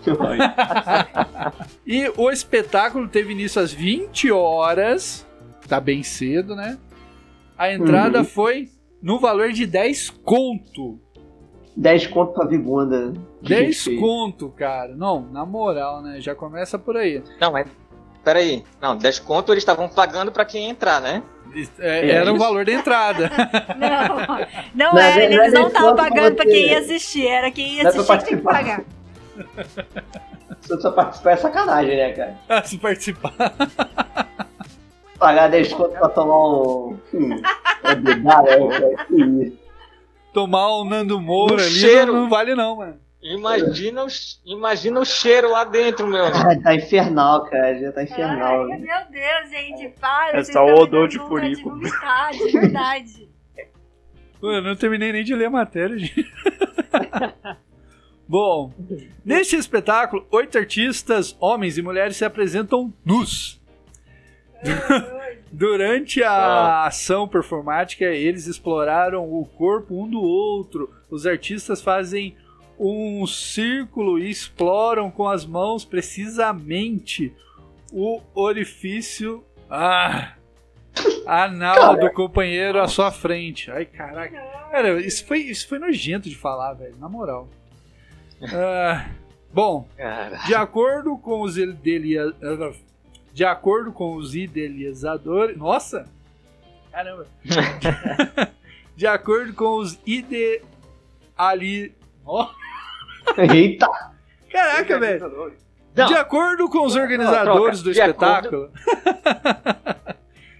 E o espetáculo teve início às 20 horas. Tá bem cedo, né? A entrada Uhum. foi no valor de 10 conto. 10 conto pra Vigunda. 10 Gente, conto, cara. Não, na moral, né? Já começa por aí. Não, mas. Peraí. Não, 10 conto eles estavam pagando pra quem entrar, né? É, É era o valor da entrada. Não, não Não, era, eles é não estavam pagando pra quem ia assistir, era quem ia é assistir que tinha que participar. pagar. Se você participar é sacanagem, né, cara? Ah, Se participar. Pagar 10 conto pra tomar um. Hum, uma bebida, é, é, que isso. Tomar um Nando Moura No ali cheiro. não, não vale, não, mano. Imagina o, imagina o cheiro lá dentro, meu. Ah, tá infernal, cara. Já tá infernal. Ai, meu Deus, gente, para. É só o odor de furico. vomitar, de verdade. Pô, eu não terminei nem de ler a matéria, gente. Bom, neste espetáculo, oito artistas, homens e mulheres, se apresentam nus. Durante a ação performática, eles exploraram o corpo um do outro. Os artistas fazem um círculo e exploram com as mãos precisamente o orifício ah, anal do companheiro à sua frente. Ai, caraca. Cara, isso foi, isso foi nojento de falar, velho, na moral. Ah, bom, de acordo com os idelia... de acordo com os idealizadores, nossa, caramba, de acordo com os ide ali, ó, Eita! caraca, velho. Não. De acordo com os organizadores troca. do De espetáculo.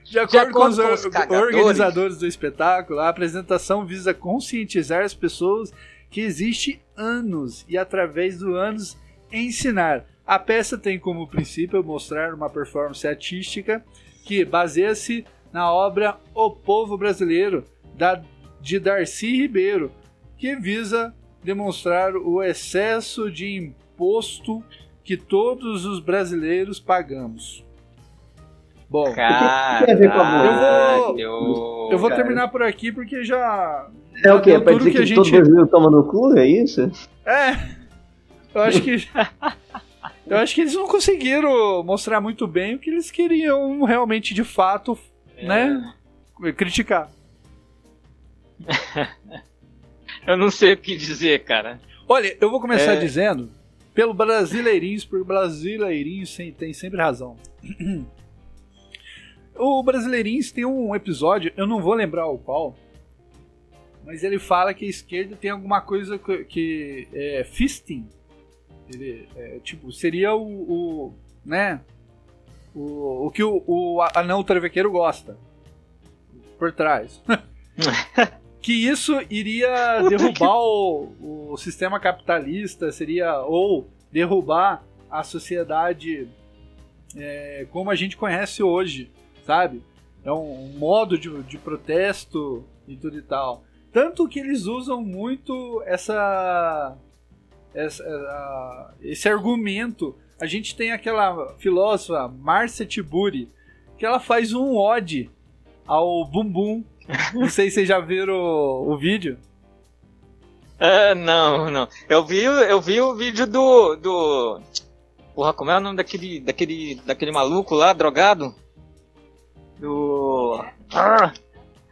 De acordo, com os, acordo com os or- cagadores. organizadores do espetáculo, a apresentação visa conscientizar as pessoas que existe anos e através do anos ensinar. A peça tem como princípio mostrar uma performance artística que baseia-se na obra O Povo Brasileiro da, de Darcy Ribeiro, que visa demonstrar o excesso de imposto que todos os brasileiros pagamos. Bom, tem a ver com a Caralho. eu vou cara. terminar por aqui porque já. É o quê? deu Pra tudo dizer que, que a todo gente- brasileiro toma no cu? É isso? É. Eu acho que. Eu acho que eles não conseguiram mostrar muito bem o que eles queriam realmente, de fato, né? Criticar. Eu não sei o que dizer, cara. Olha, eu vou começar É. dizendo pelo Brasileirinhos, porque Brasileirinhos tem sempre razão. O Brasileirinhos tem um episódio, eu não vou lembrar o qual, mas ele fala que a esquerda tem alguma coisa que, que é fisting. Ele, é, tipo, seria o, o né, o, o que o, o anão travequeiro gosta. Por trás. que isso iria derrubar o, o sistema capitalista, seria ou derrubar a sociedade é, como a gente conhece hoje, sabe? É um, um modo de, de protesto e tudo e tal. Tanto que eles usam muito essa, essa a- esse argumento. A gente tem aquela filósofa, Marcia Tiburi, que ela faz um ode ao Bumbum. Não sei se vocês já viram o, o vídeo. Ah, não, não. Eu vi, eu vi o vídeo do. do... Porra, como é o nome daquele, daquele, daquele maluco lá, drogado? Do. Ah,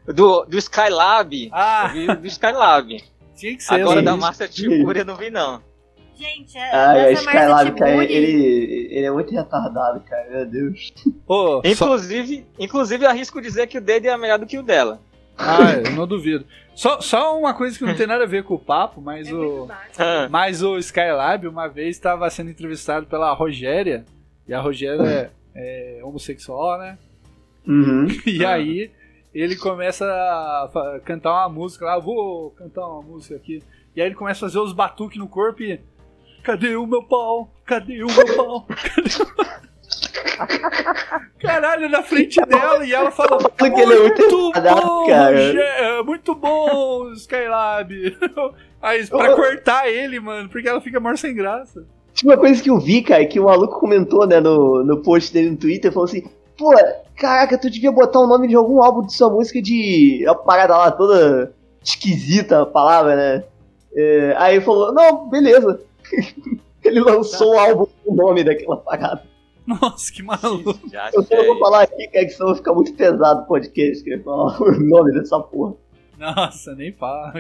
do, do Skylab. Eu Ah, vi do Skylab. tinha que ser. Agora né? da Márcia Tiburi eu não vi, não. Gente, Ah, é, é, essa Marcia Skylab, cara, Tiburi- ele, ele é muito retardado, cara, meu Deus. Ô, só- Inclusive, inclusive arrisco dizer que o dele é melhor do que o dela. Ah, eu não duvido. Só, só uma coisa que não tem nada a ver com o papo, mas É o. Ah, Mas o Skylab uma vez estava sendo entrevistado pela Rogéria, e a Rogéria é, é homossexual, né? Uhum. E Ah. aí ele começa a cantar uma música lá, vou cantar uma música aqui. E aí ele começa a fazer os batuques no corpo e. Cadê o meu pau? Cadê o meu pau? Cadê o... Caralho, na frente dela e ela fala. Ele é muito Muito retardado, bom, cara. Muito bom, Skylab. Aí, pra cortar ele, mano, porque ela fica maior sem graça. Uma coisa que eu vi, cara, que o maluco comentou, né, no, no post dele no Twitter, falou assim, pô, caraca, tu devia botar o nome de algum álbum de sua música de. É uma parada lá toda esquisita a palavra, né? É, aí falou, não, beleza. Ele lançou o álbum com o nome daquela parada. Nossa, que maluco. já Eu só não vou sei. falar aqui, cara, que senão vai ficar muito pesado o podcast, que ele falar o nome dessa porra. Nossa, nem fala.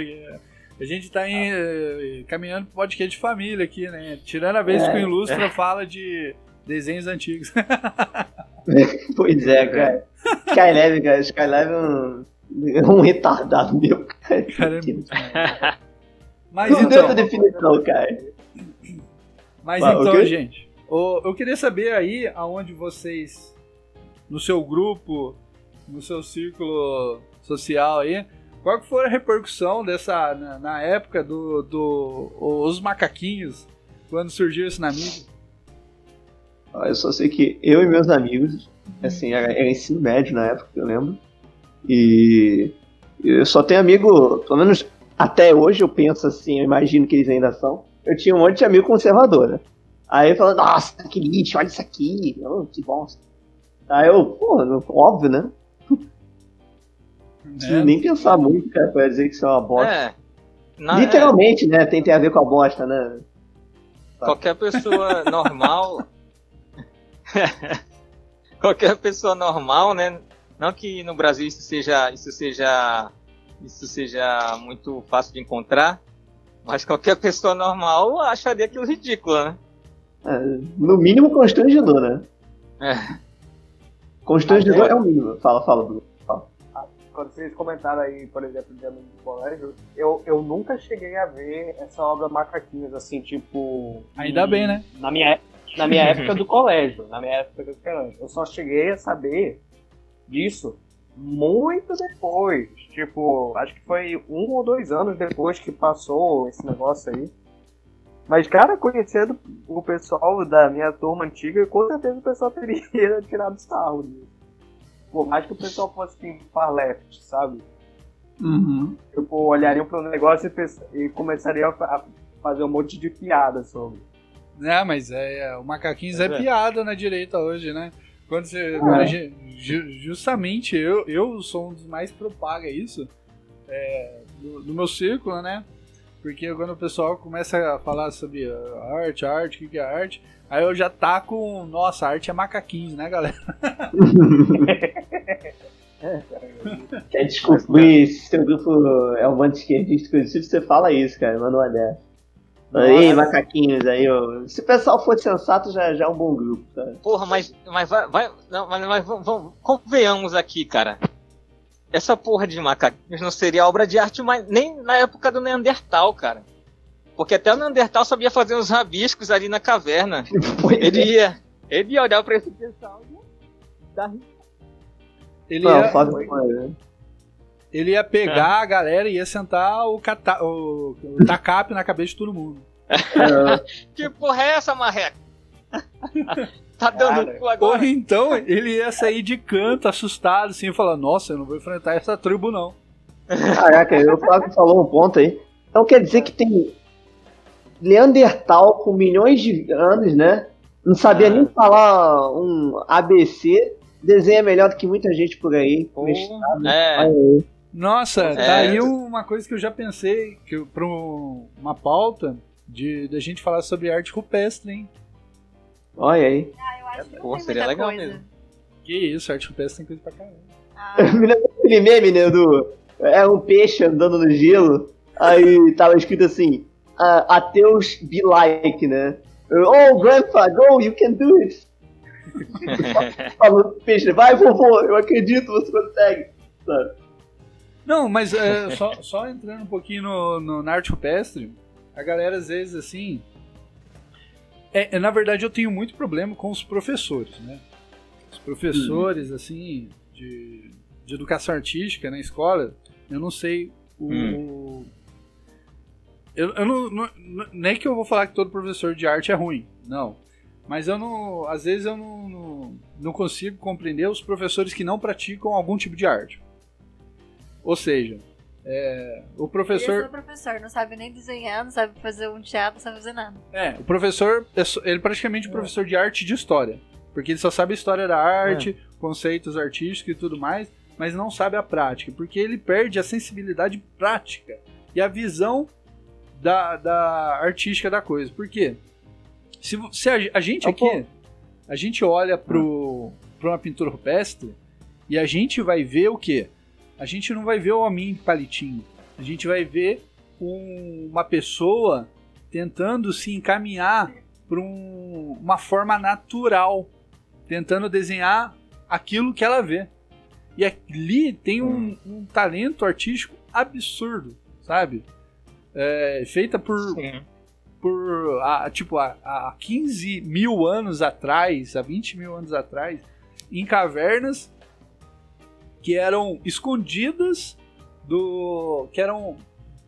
A gente tá em, eh, caminhando pro podcast de família aqui, né? Tirando a vez É. que o Ilustra fala de desenhos antigos. Pois é, cara. Skylab, cara, Skylab é um, é um retardado mesmo, cara. Cara, é muito maluco. Mas Não deu essa então, definição, cara. Mas Ah, então ok. gente, eu queria saber aí aonde vocês, no seu grupo, no seu círculo social aí, qual que foi a repercussão dessa, na, na época do, do os macaquinhos, quando surgiu isso na mídia? Ó, Eu só sei que eu e meus amigos, assim, era, era ensino médio na época, eu lembro. E eu só tenho amigo, pelo menos até hoje eu penso assim, eu imagino que eles ainda são. Eu tinha um monte de amigo conservador, né? Aí falo, nossa, que lixo, olha isso aqui, oh, que bosta. Aí eu, pô, óbvio, né? Não Né? nem pensar muito, cara, pra dizer que isso é uma bosta. É. Na- Literalmente, né? Tem, tem a ver com a bosta, né? é, qualquer pessoa normal. qualquer pessoa normal, né? Não que no Brasil isso seja, isso seja, isso seja muito fácil de encontrar, mas qualquer pessoa normal acharia aquilo ridículo, né? É, no mínimo constrangedor, né? É. Constrangedor é o mínimo. Fala, fala, Bruno. Quando vocês comentaram aí, por exemplo, de amigo do colégio, eu, eu nunca cheguei a ver essa obra Macaquinhos, assim, tipo. Ainda em- bem, né? Na minha, é- na minha época do colégio. Na minha época do colégio. Eu só cheguei a saber disso muito depois. Tipo, acho que foi um ou dois anos depois que passou esse negócio aí. Mas, cara, conhecendo o pessoal da minha turma antiga, com certeza o pessoal teria tirado sarro disso. Por mais que o pessoal fosse assim, far left, sabe? Uhum. Tipo, olhariam para o negócio e, e começariam a fa- a fazer um monte de piada sobre. É, mas é, é, o macaquinhos é, É. piada na direita hoje, né? Quando você. ju- justamente eu, eu sou um dos mais propaga isso é, do, do meu círculo, né? Porque quando o pessoal começa a falar sobre arte, arte, o que que é arte, aí eu já tá com. Nossa, arte é macaquinhos, né, galera? Quer descobrir se seu grupo é um bando de esquerdista, assim, você fala isso, cara, manda uma dessa. Ei, Nossa. macaquinhos aí, ó. Se o pessoal for sensato, já, já é um bom grupo, cara. Porra, mas, mas vai, vai não, mas, mas vamos, vamos- convenhamos aqui, cara. Essa porra de macaquinhos não seria obra de arte mais, nem na época do Neandertal, cara. porque até o Neandertal sabia fazer uns rabiscos ali na caverna. Ele é. ia, ele ia olhar pra esse pessoal e dar. Ele Não, ia, né? Ele ia pegar a galera e ia sentar o, cata, o, o tacape na cabeça de todo mundo. É, Que porra é essa, marreca? tá dando Cara, cu agora. Ou então ele ia sair de canto, assustado, assim, e falar: Nossa, eu não vou enfrentar essa tribo, não. Caraca, o Flávio falou um ponto aí. Então quer dizer que tem Neandertal com milhões de anos, né? Não sabia nem falar um ABC, desenha melhor do que muita gente por aí. É. Nossa, É. tá aí uma coisa que eu já pensei que um- uma pauta de da gente falar sobre arte rupestre, hein? Olha aí. Ah, eu acho que Pô, seria legal coisa. mesmo. Que isso, arte rupestre tem coisa pra caramba. Ah, Me lembra aquele meme, né, do... É um peixe andando no gelo, aí tava escrito assim, ah, ateus be like, né? Oh, grandpa, go, you can do it. Falando pro peixe, vai, vovô, eu acredito, você consegue. Sabe? Não, mas é, só, só entrando um pouquinho no, no, na arte rupestre, a galera às vezes assim. É, é, na verdade, eu tenho muito problema com os professores, né? Os professores, assim, de, de educação artística na escola, eu não sei o. Hum. Eu, eu não, não, não- Nem que eu vou falar que todo professor de arte é ruim, não. Mas eu não. Às vezes eu não, não, não consigo compreender os professores que não praticam algum tipo de arte. Ou seja, é, o professor... professor. professor, não sabe nem desenhar, não sabe fazer um teatro, não sabe fazer nada. É, o professor. é Ele é praticamente um professor de arte e de história. Porque ele só sabe a história da arte, conceitos artísticos e tudo mais, mas não sabe a prática. Porque ele perde a sensibilidade prática e a visão da, da artística da coisa. Por quê? Se, se a, a gente Ah, aqui, a gente olha pro, pra uma pintura rupestre e a gente vai ver o quê? A gente não vai ver o homem palitinho. A gente vai ver um- uma pessoa tentando se encaminhar para uma forma natural, tentando desenhar aquilo que ela vê. E ali tem um, um talento artístico absurdo, sabe? É, feita por, Sim. por ah, tipo, há, há 15 mil anos atrás, há 20 mil anos atrás, em cavernas que eram escondidas do. que eram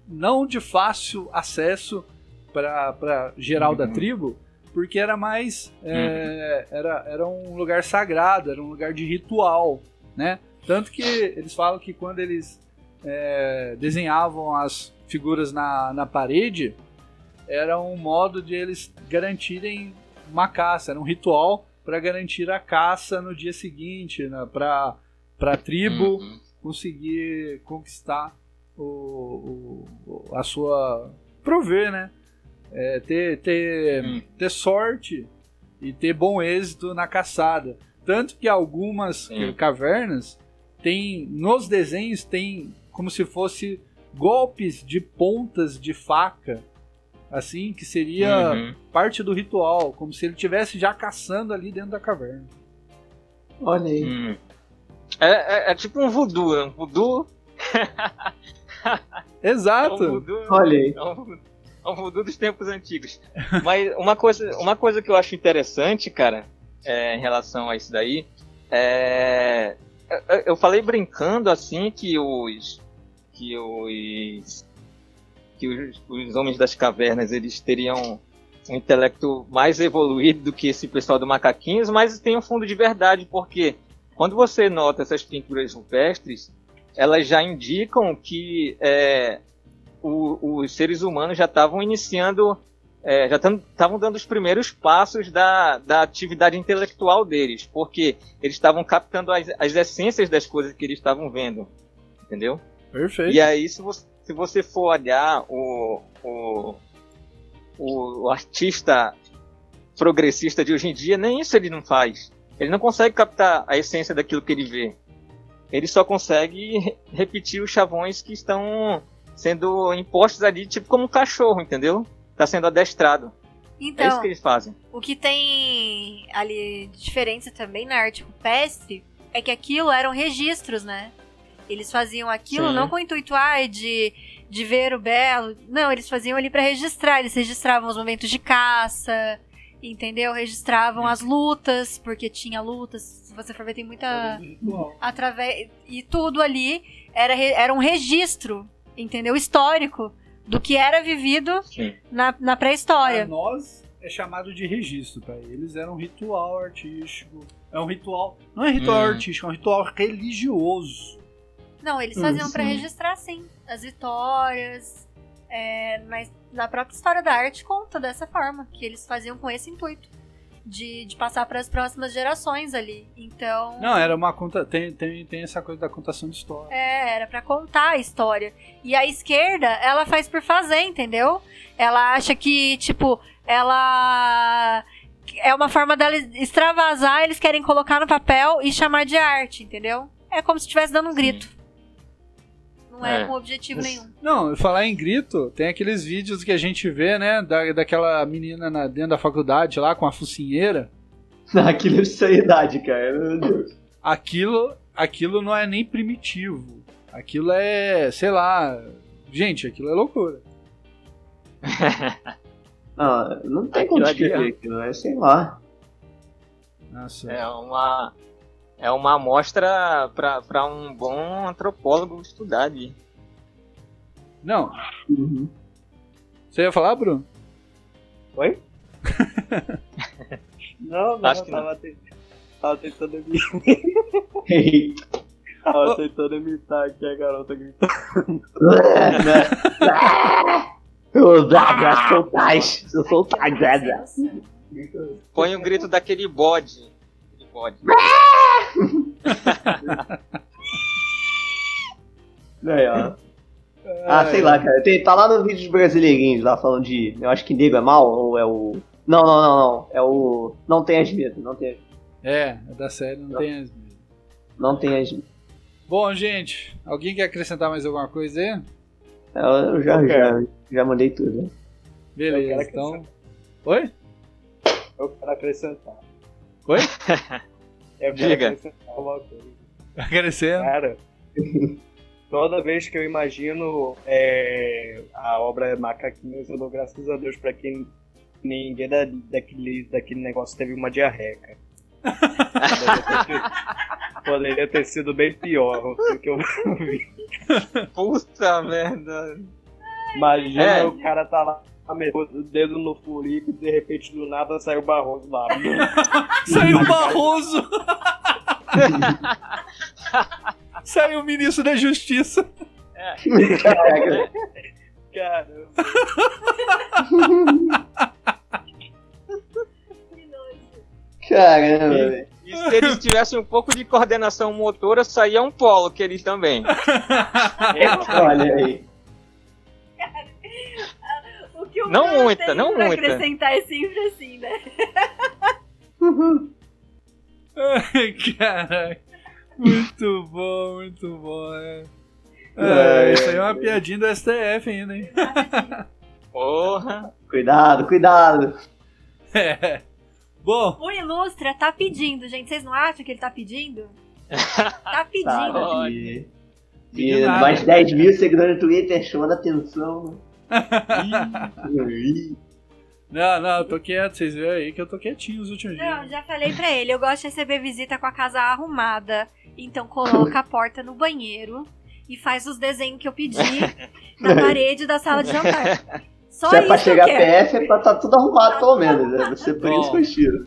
não de fácil acesso para geral da Uhum. tribo, porque era mais. é, era, era um lugar sagrado, era um lugar de ritual, né? Tanto que eles falam que quando eles é, desenhavam as figuras na, na parede, era um modo de eles garantirem uma caça, era um ritual para garantir a caça no dia seguinte, né, para a tribo Uhum. conseguir conquistar o, o- a sua. prover, né? É, ter, ter, Hum. ter sorte e ter bom êxito na caçada. Tanto que algumas Sim. cavernas tem. Nos desenhos tem como se fosse golpes de pontas de faca. Assim, que seria Uhum. parte do ritual, como se ele estivesse já caçando ali dentro da caverna. Olha aí. Hum. É, é- é tipo um voodoo, é um voodoo. É um Exato! voodoo, Olha aí. é um, é um voodoo dos tempos antigos. Mas uma coisa, uma coisa que eu acho interessante, cara, é, em relação a isso daí, é. eu- Eu falei brincando assim que os. que os. que os, os homens das cavernas eles teriam um intelecto mais evoluído do que esse pessoal do macaquinhos, mas tem um fundo de verdade, porque quando você nota essas pinturas rupestres, elas já indicam que é, o- os seres humanos já estavam iniciando, é, já estavam dando os primeiros passos da, da atividade intelectual deles, porque eles estavam captando as, as essências das coisas que eles estavam vendo, entendeu? Perfeito. E aí, se você, se você for olhar o, o, o, o artista progressista de hoje em dia, nem isso ele não faz. Ele não consegue captar a essência daquilo que ele vê. Ele só consegue re- repetir os chavões que estão sendo impostos ali, tipo como um cachorro, entendeu? Está sendo adestrado. é isso Então, que eles fazem. o que tem ali de diferença também na arte rupestre é que aquilo eram registros, né? Eles faziam aquilo Sim. não com o intuito ai, de, de ver o belo. Não, eles faziam ali pra registrar. Eles registravam os momentos de caça, entendeu? Registravam as lutas, porque tinha lutas. Se você for ver, tem muita. Através e tudo ali era, era um registro, entendeu? Histórico do que era vivido Sim. na, na Pra pré-história. nós é chamado de registro, pra eles era um ritual artístico. É um ritual. Não é ritual Hum. artístico, é um ritual religioso. Não, eles Hum, faziam pra sim. registrar sim as vitórias. É, mas na própria história da arte conta dessa forma, que eles faziam com esse intuito. De, de passar para as próximas gerações ali. Então. Não, era uma conta. Tem, tem, tem essa coisa da contação de história. É, era pra contar a história. E a esquerda, ela faz por fazer, entendeu? Ela acha que, tipo, ela. É uma forma dela extravasar, eles querem colocar no papel e chamar de arte, entendeu? É como se estivesse dando um grito. Não é, É. com objetivo nenhum. Não, falar em grito, tem aqueles vídeos que a gente vê, né? Da, daquela menina na- dentro da faculdade lá com a focinheira. Aquilo é seriedade, cara. Meu Deus. Aquilo, aquilo não é nem primitivo. Aquilo é, sei lá. Gente, aquilo é loucura. Não, não tem como ali, descrever aquilo, é sei lá. Nossa. É uma, é uma amostra para um bom antropólogo estudar ali. Não, Uhum. você ia falar, Bruno? Oi? não, não, Acho que não. tava, te- tava tentando. Tava tentando imitar aqui a garota gritando. Eu tais. Eu dá. Põe o grito daquele bode. Bode. Aí, ó. Ah, sei lá, cara. Tem- tá lá no vídeo dos brasileirinhos lá falando de. Eu acho que nego é mal ou é o. Não, não, não, não. É o. Não tem as medo, não tem, É, é da série, não tem as não tem as Bom, gente, alguém quer acrescentar mais alguma coisa aí? Eu já, Eu já, quero. já mandei tudo. né? Beleza, então. Oi? Eu quero acrescentar. Oi? Eu quero Diga. acrescentar uma coisa. Agradecendo. Cara, toda vez que eu imagino é, a obra Macaquinhos, eu dou graças a Deus pra que ninguém da, daquele, daquele negócio teve uma sido- Poderia ter sido bem pior do que eu vi. Puta merda. Imagina É. o cara tá lá, meteu o dedo no furico e de repente do nada saiu barroso lá. Saiu o Barroso! Saiu o ministro da Justiça. Caraca. Caramba. Caramba, velho. E se eles tivessem um pouco de coordenação motora, saía um polo que eles também. Olha aí. Que o Não Bruno muita, tem não pra muita. acrescentar é sempre assim, né? Ai, Caraca. Muito bom, muito bom. É. É, isso aí é uma piadinha do STF ainda, hein? Porra. Cuidado, cuidado. É. Bom, O Ilustra tá pedindo, gente. Vocês não acham que ele tá pedindo? Tá Tá, pedindo. De, De de nada. mais 10 mil seguidores no Twitter chamando atenção. Não, não, eu tô quieto. Vocês viram aí que eu tô quietinho os últimos Não, dias. já falei pra ele, eu gosto de receber visita com a casa arrumada. Então coloca a porta no banheiro e faz os desenhos que eu pedi na parede da sala de jantar. Só Se é pra isso que eu chegar quero. PF, é pra tá tudo arrumado pelo menos. É você por Bom. isso que eu tiro.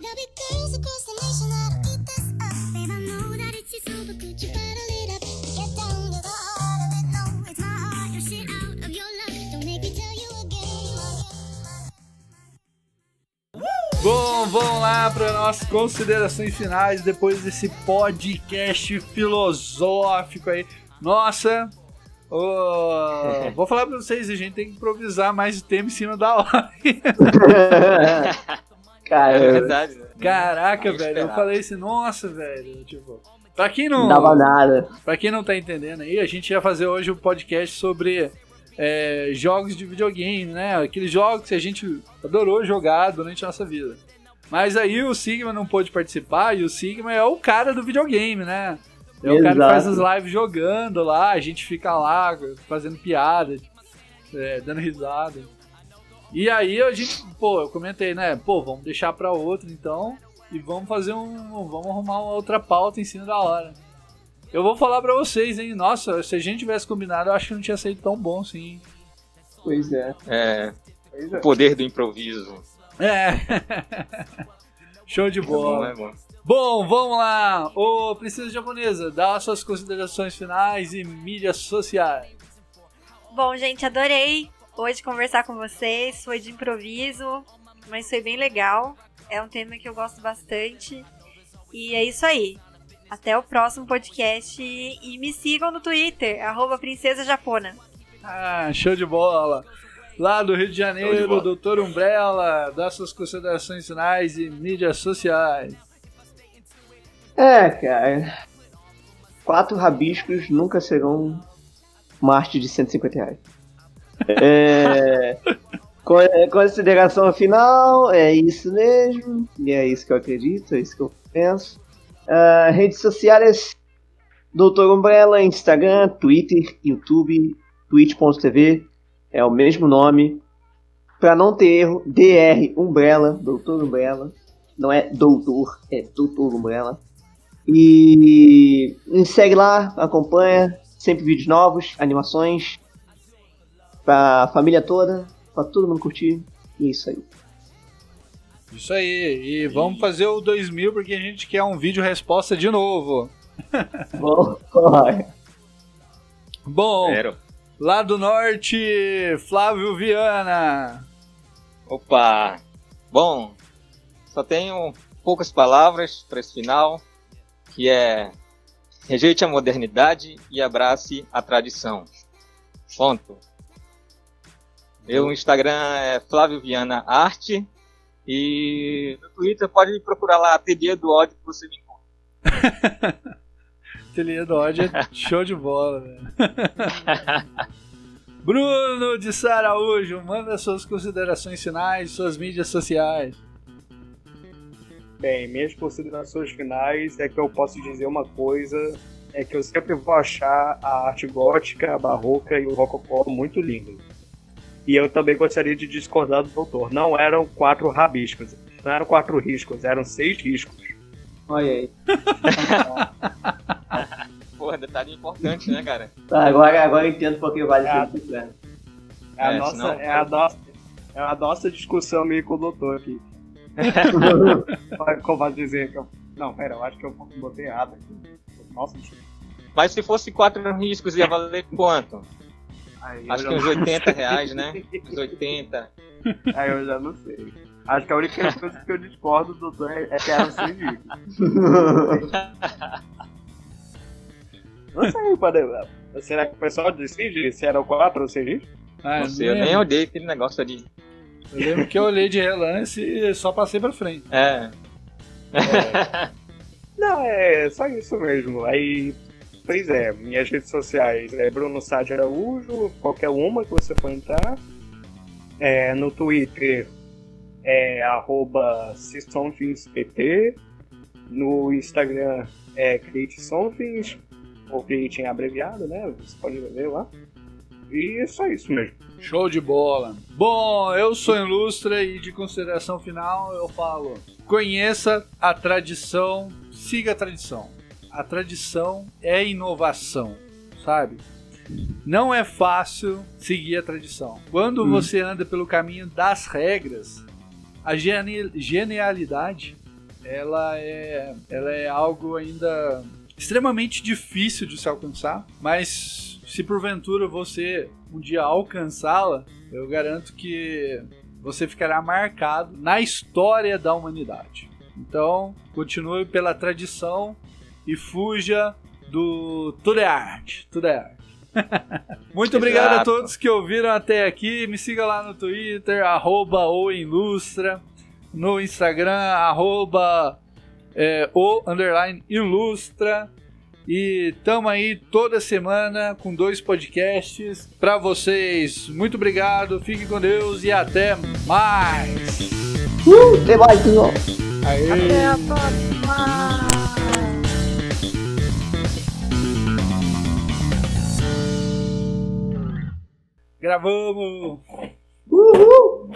Bom, vamos lá para nossas considerações finais depois desse podcast filosófico aí. Nossa, ô, vou falar para vocês, a gente tem que improvisar mais o tema em cima da hora. É Cara, verdade. né? Caraca, velho, eu falei assim, nossa, velho, tipo, pra quem não não, dava nada. Pra quem não tá entendendo aí, a gente ia fazer hoje um podcast sobre é, jogos de videogame, né? Aqueles jogos que a gente adorou jogar durante a nossa vida. Mas aí o Sigma não pôde participar e o Sigma é o cara do videogame, né? Aí o cara Exato. faz as lives jogando lá, a gente fica lá fazendo piada, é, dando risada. E aí a gente, pô, eu comentei, né? Pô, vamos deixar pra outro então. E vamos fazer um. Vamos arrumar uma outra pauta em cima da hora. Eu vou falar pra vocês, hein? Nossa, se a gente tivesse combinado, eu acho que não tinha sido tão bom assim. Pois é. É, Pois o é. poder do improviso. É. Show de É bom, bola. é bom. Bom, vamos lá. Ô, Princesa Japonesa, dá suas considerações finais e mídias sociais. Bom, gente, adorei hoje conversar com vocês. Foi de improviso, mas foi bem legal. É um tema que eu gosto bastante. E é isso aí. Até o próximo podcast. E me sigam no Twitter, arroba Princesa Japona. Ah, show de bola. Lá do Rio de Janeiro, de. Doutor Umbrella, dá suas considerações finais e mídias sociais. É, cara. Quatro rabiscos nunca serão uma arte de 150 reais. É, é, consideração final, é isso mesmo. E é isso que eu acredito, é isso que eu penso. Ah, redes sociais: Doutor Umbrella, Instagram, Twitter, YouTube, twitch.tv. É o mesmo nome. Pra não ter erro, DR Umbrella, Doutor Umbrella. Não é doutor, é Doutor Umbrella. E me segue lá, acompanha. Sempre vídeos novos, animações. Pra família toda, pra todo mundo curtir. E é isso aí. Isso aí. E vamos fazer o 2000 porque a gente quer um vídeo resposta de novo. Bom, lá do norte, Flávio Viana. Opa! Bom, só tenho poucas palavras para esse final, que é rejeite a modernidade e abrace a tradição. Ponto. Meu Instagram é Flávio Viana Arte e no Twitter pode me procurar lá, TD do ódio que você me encontra. Ateliê do ódio é show de bola, velho. Bruno de Saraújo, manda suas considerações finais, suas mídias sociais. Bem, minhas considerações finais é que eu posso dizer uma coisa, é que eu sempre vou achar a arte gótica, a barroca e o rococó muito lindo. E eu também gostaria de discordar do doutor. Não eram quatro rabiscos, não eram quatro riscos, eram seis riscos. Olha aí. Porra, detalhe importante, né, cara? Tá, agora, agora eu entendo porque vale Ah. ser né? É a, É, nossa, senão- é, a nossa, é a nossa discussão meio com o doutor aqui. Como posso dizer que eu... Não, pera, eu acho que eu botei errado aqui. Nossa, desculpa. Mas se fosse quatro riscos, ia valer quanto? Aí Acho que uns não- 80 reais, né? Uns 80. Aí eu já não sei. Acho que a única coisa que eu discordo do doutor é é que seis ricos. Não sei, pode... Será que o pessoal decide se eram quatro ou seis ricos? Ah, Não sei, eu nem olhei aquele negócio ali. Eu lembro que eu olhei de relance e só passei pra frente. É. Não, é só isso mesmo. Aí, pois é, minhas redes sociais é Bruno Sade Araújo, qualquer uma que você for entrar. É, no Twitter é arroba. No Instagram é Create ou Create em abreviado, né? Você pode ver lá. E é só isso mesmo. Show de bola. Bom, eu sou Ilustra e de consideração final eu falo: conheça a tradição, siga a tradição. A tradição é inovação, sabe? Não é fácil seguir a tradição. Quando você anda pelo caminho das regras, a genialidade ela é, ela é algo ainda extremamente difícil de se alcançar, mas se porventura você um dia alcançá-la, eu garanto que você ficará marcado na história da humanidade. Então, continue pela tradição e fuja do tudo é arte, tudo é arte. Muito obrigado a todos que ouviram até aqui. Me siga lá no Twitter, arroba o Ilustra, no Instagram, arroba é, o underline ilustra. E tamo aí toda semana com dois podcasts pra vocês. Muito obrigado, fiquem com Deus e até mais. Uh, tem mais. Aê. Até a próxima! Gravamos! Uhul!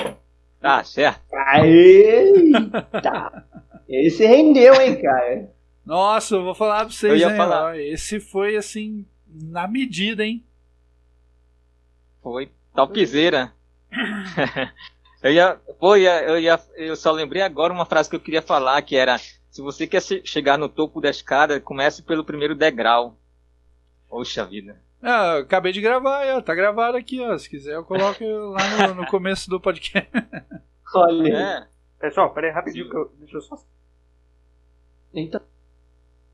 Tá, certo. Eita! Esse rendeu, hein, cara? Nossa, eu vou falar pra vocês, Eu ia hein, falar. esse foi assim, na medida, hein? Foi topzera. eu ia, pô, eu ia, eu ia, eu só lembrei agora uma frase que eu queria falar, que era: se você quer che- chegar no topo da escada, comece pelo primeiro degrau. Poxa vida. Ah, eu acabei de gravar, ó, tá gravado aqui, ó. Se quiser eu coloco lá no, no começo do podcast. Olha. É. Pessoal, pera aí rapidinho, que eu, deixa eu só. Eita.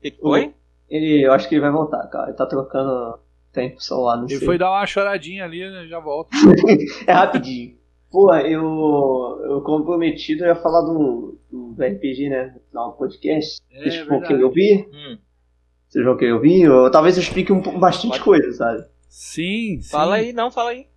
E que foi? Ele, eu acho que ele vai voltar, cara. Ele tá trocando tempo celular, não Ele sei. foi dar uma choradinha ali, né, já volta. É rapidinho. Pô, eu, eu comprometido eu ia falar do, do RPG, né? No podcast. É, Vocês verdade. querer ouvir? Hum, Vocês vão querer ouvir? Ou talvez eu explique um, pouco- bastante Pode. coisa, sabe? Sim, sim. fala aí, não, fala aí.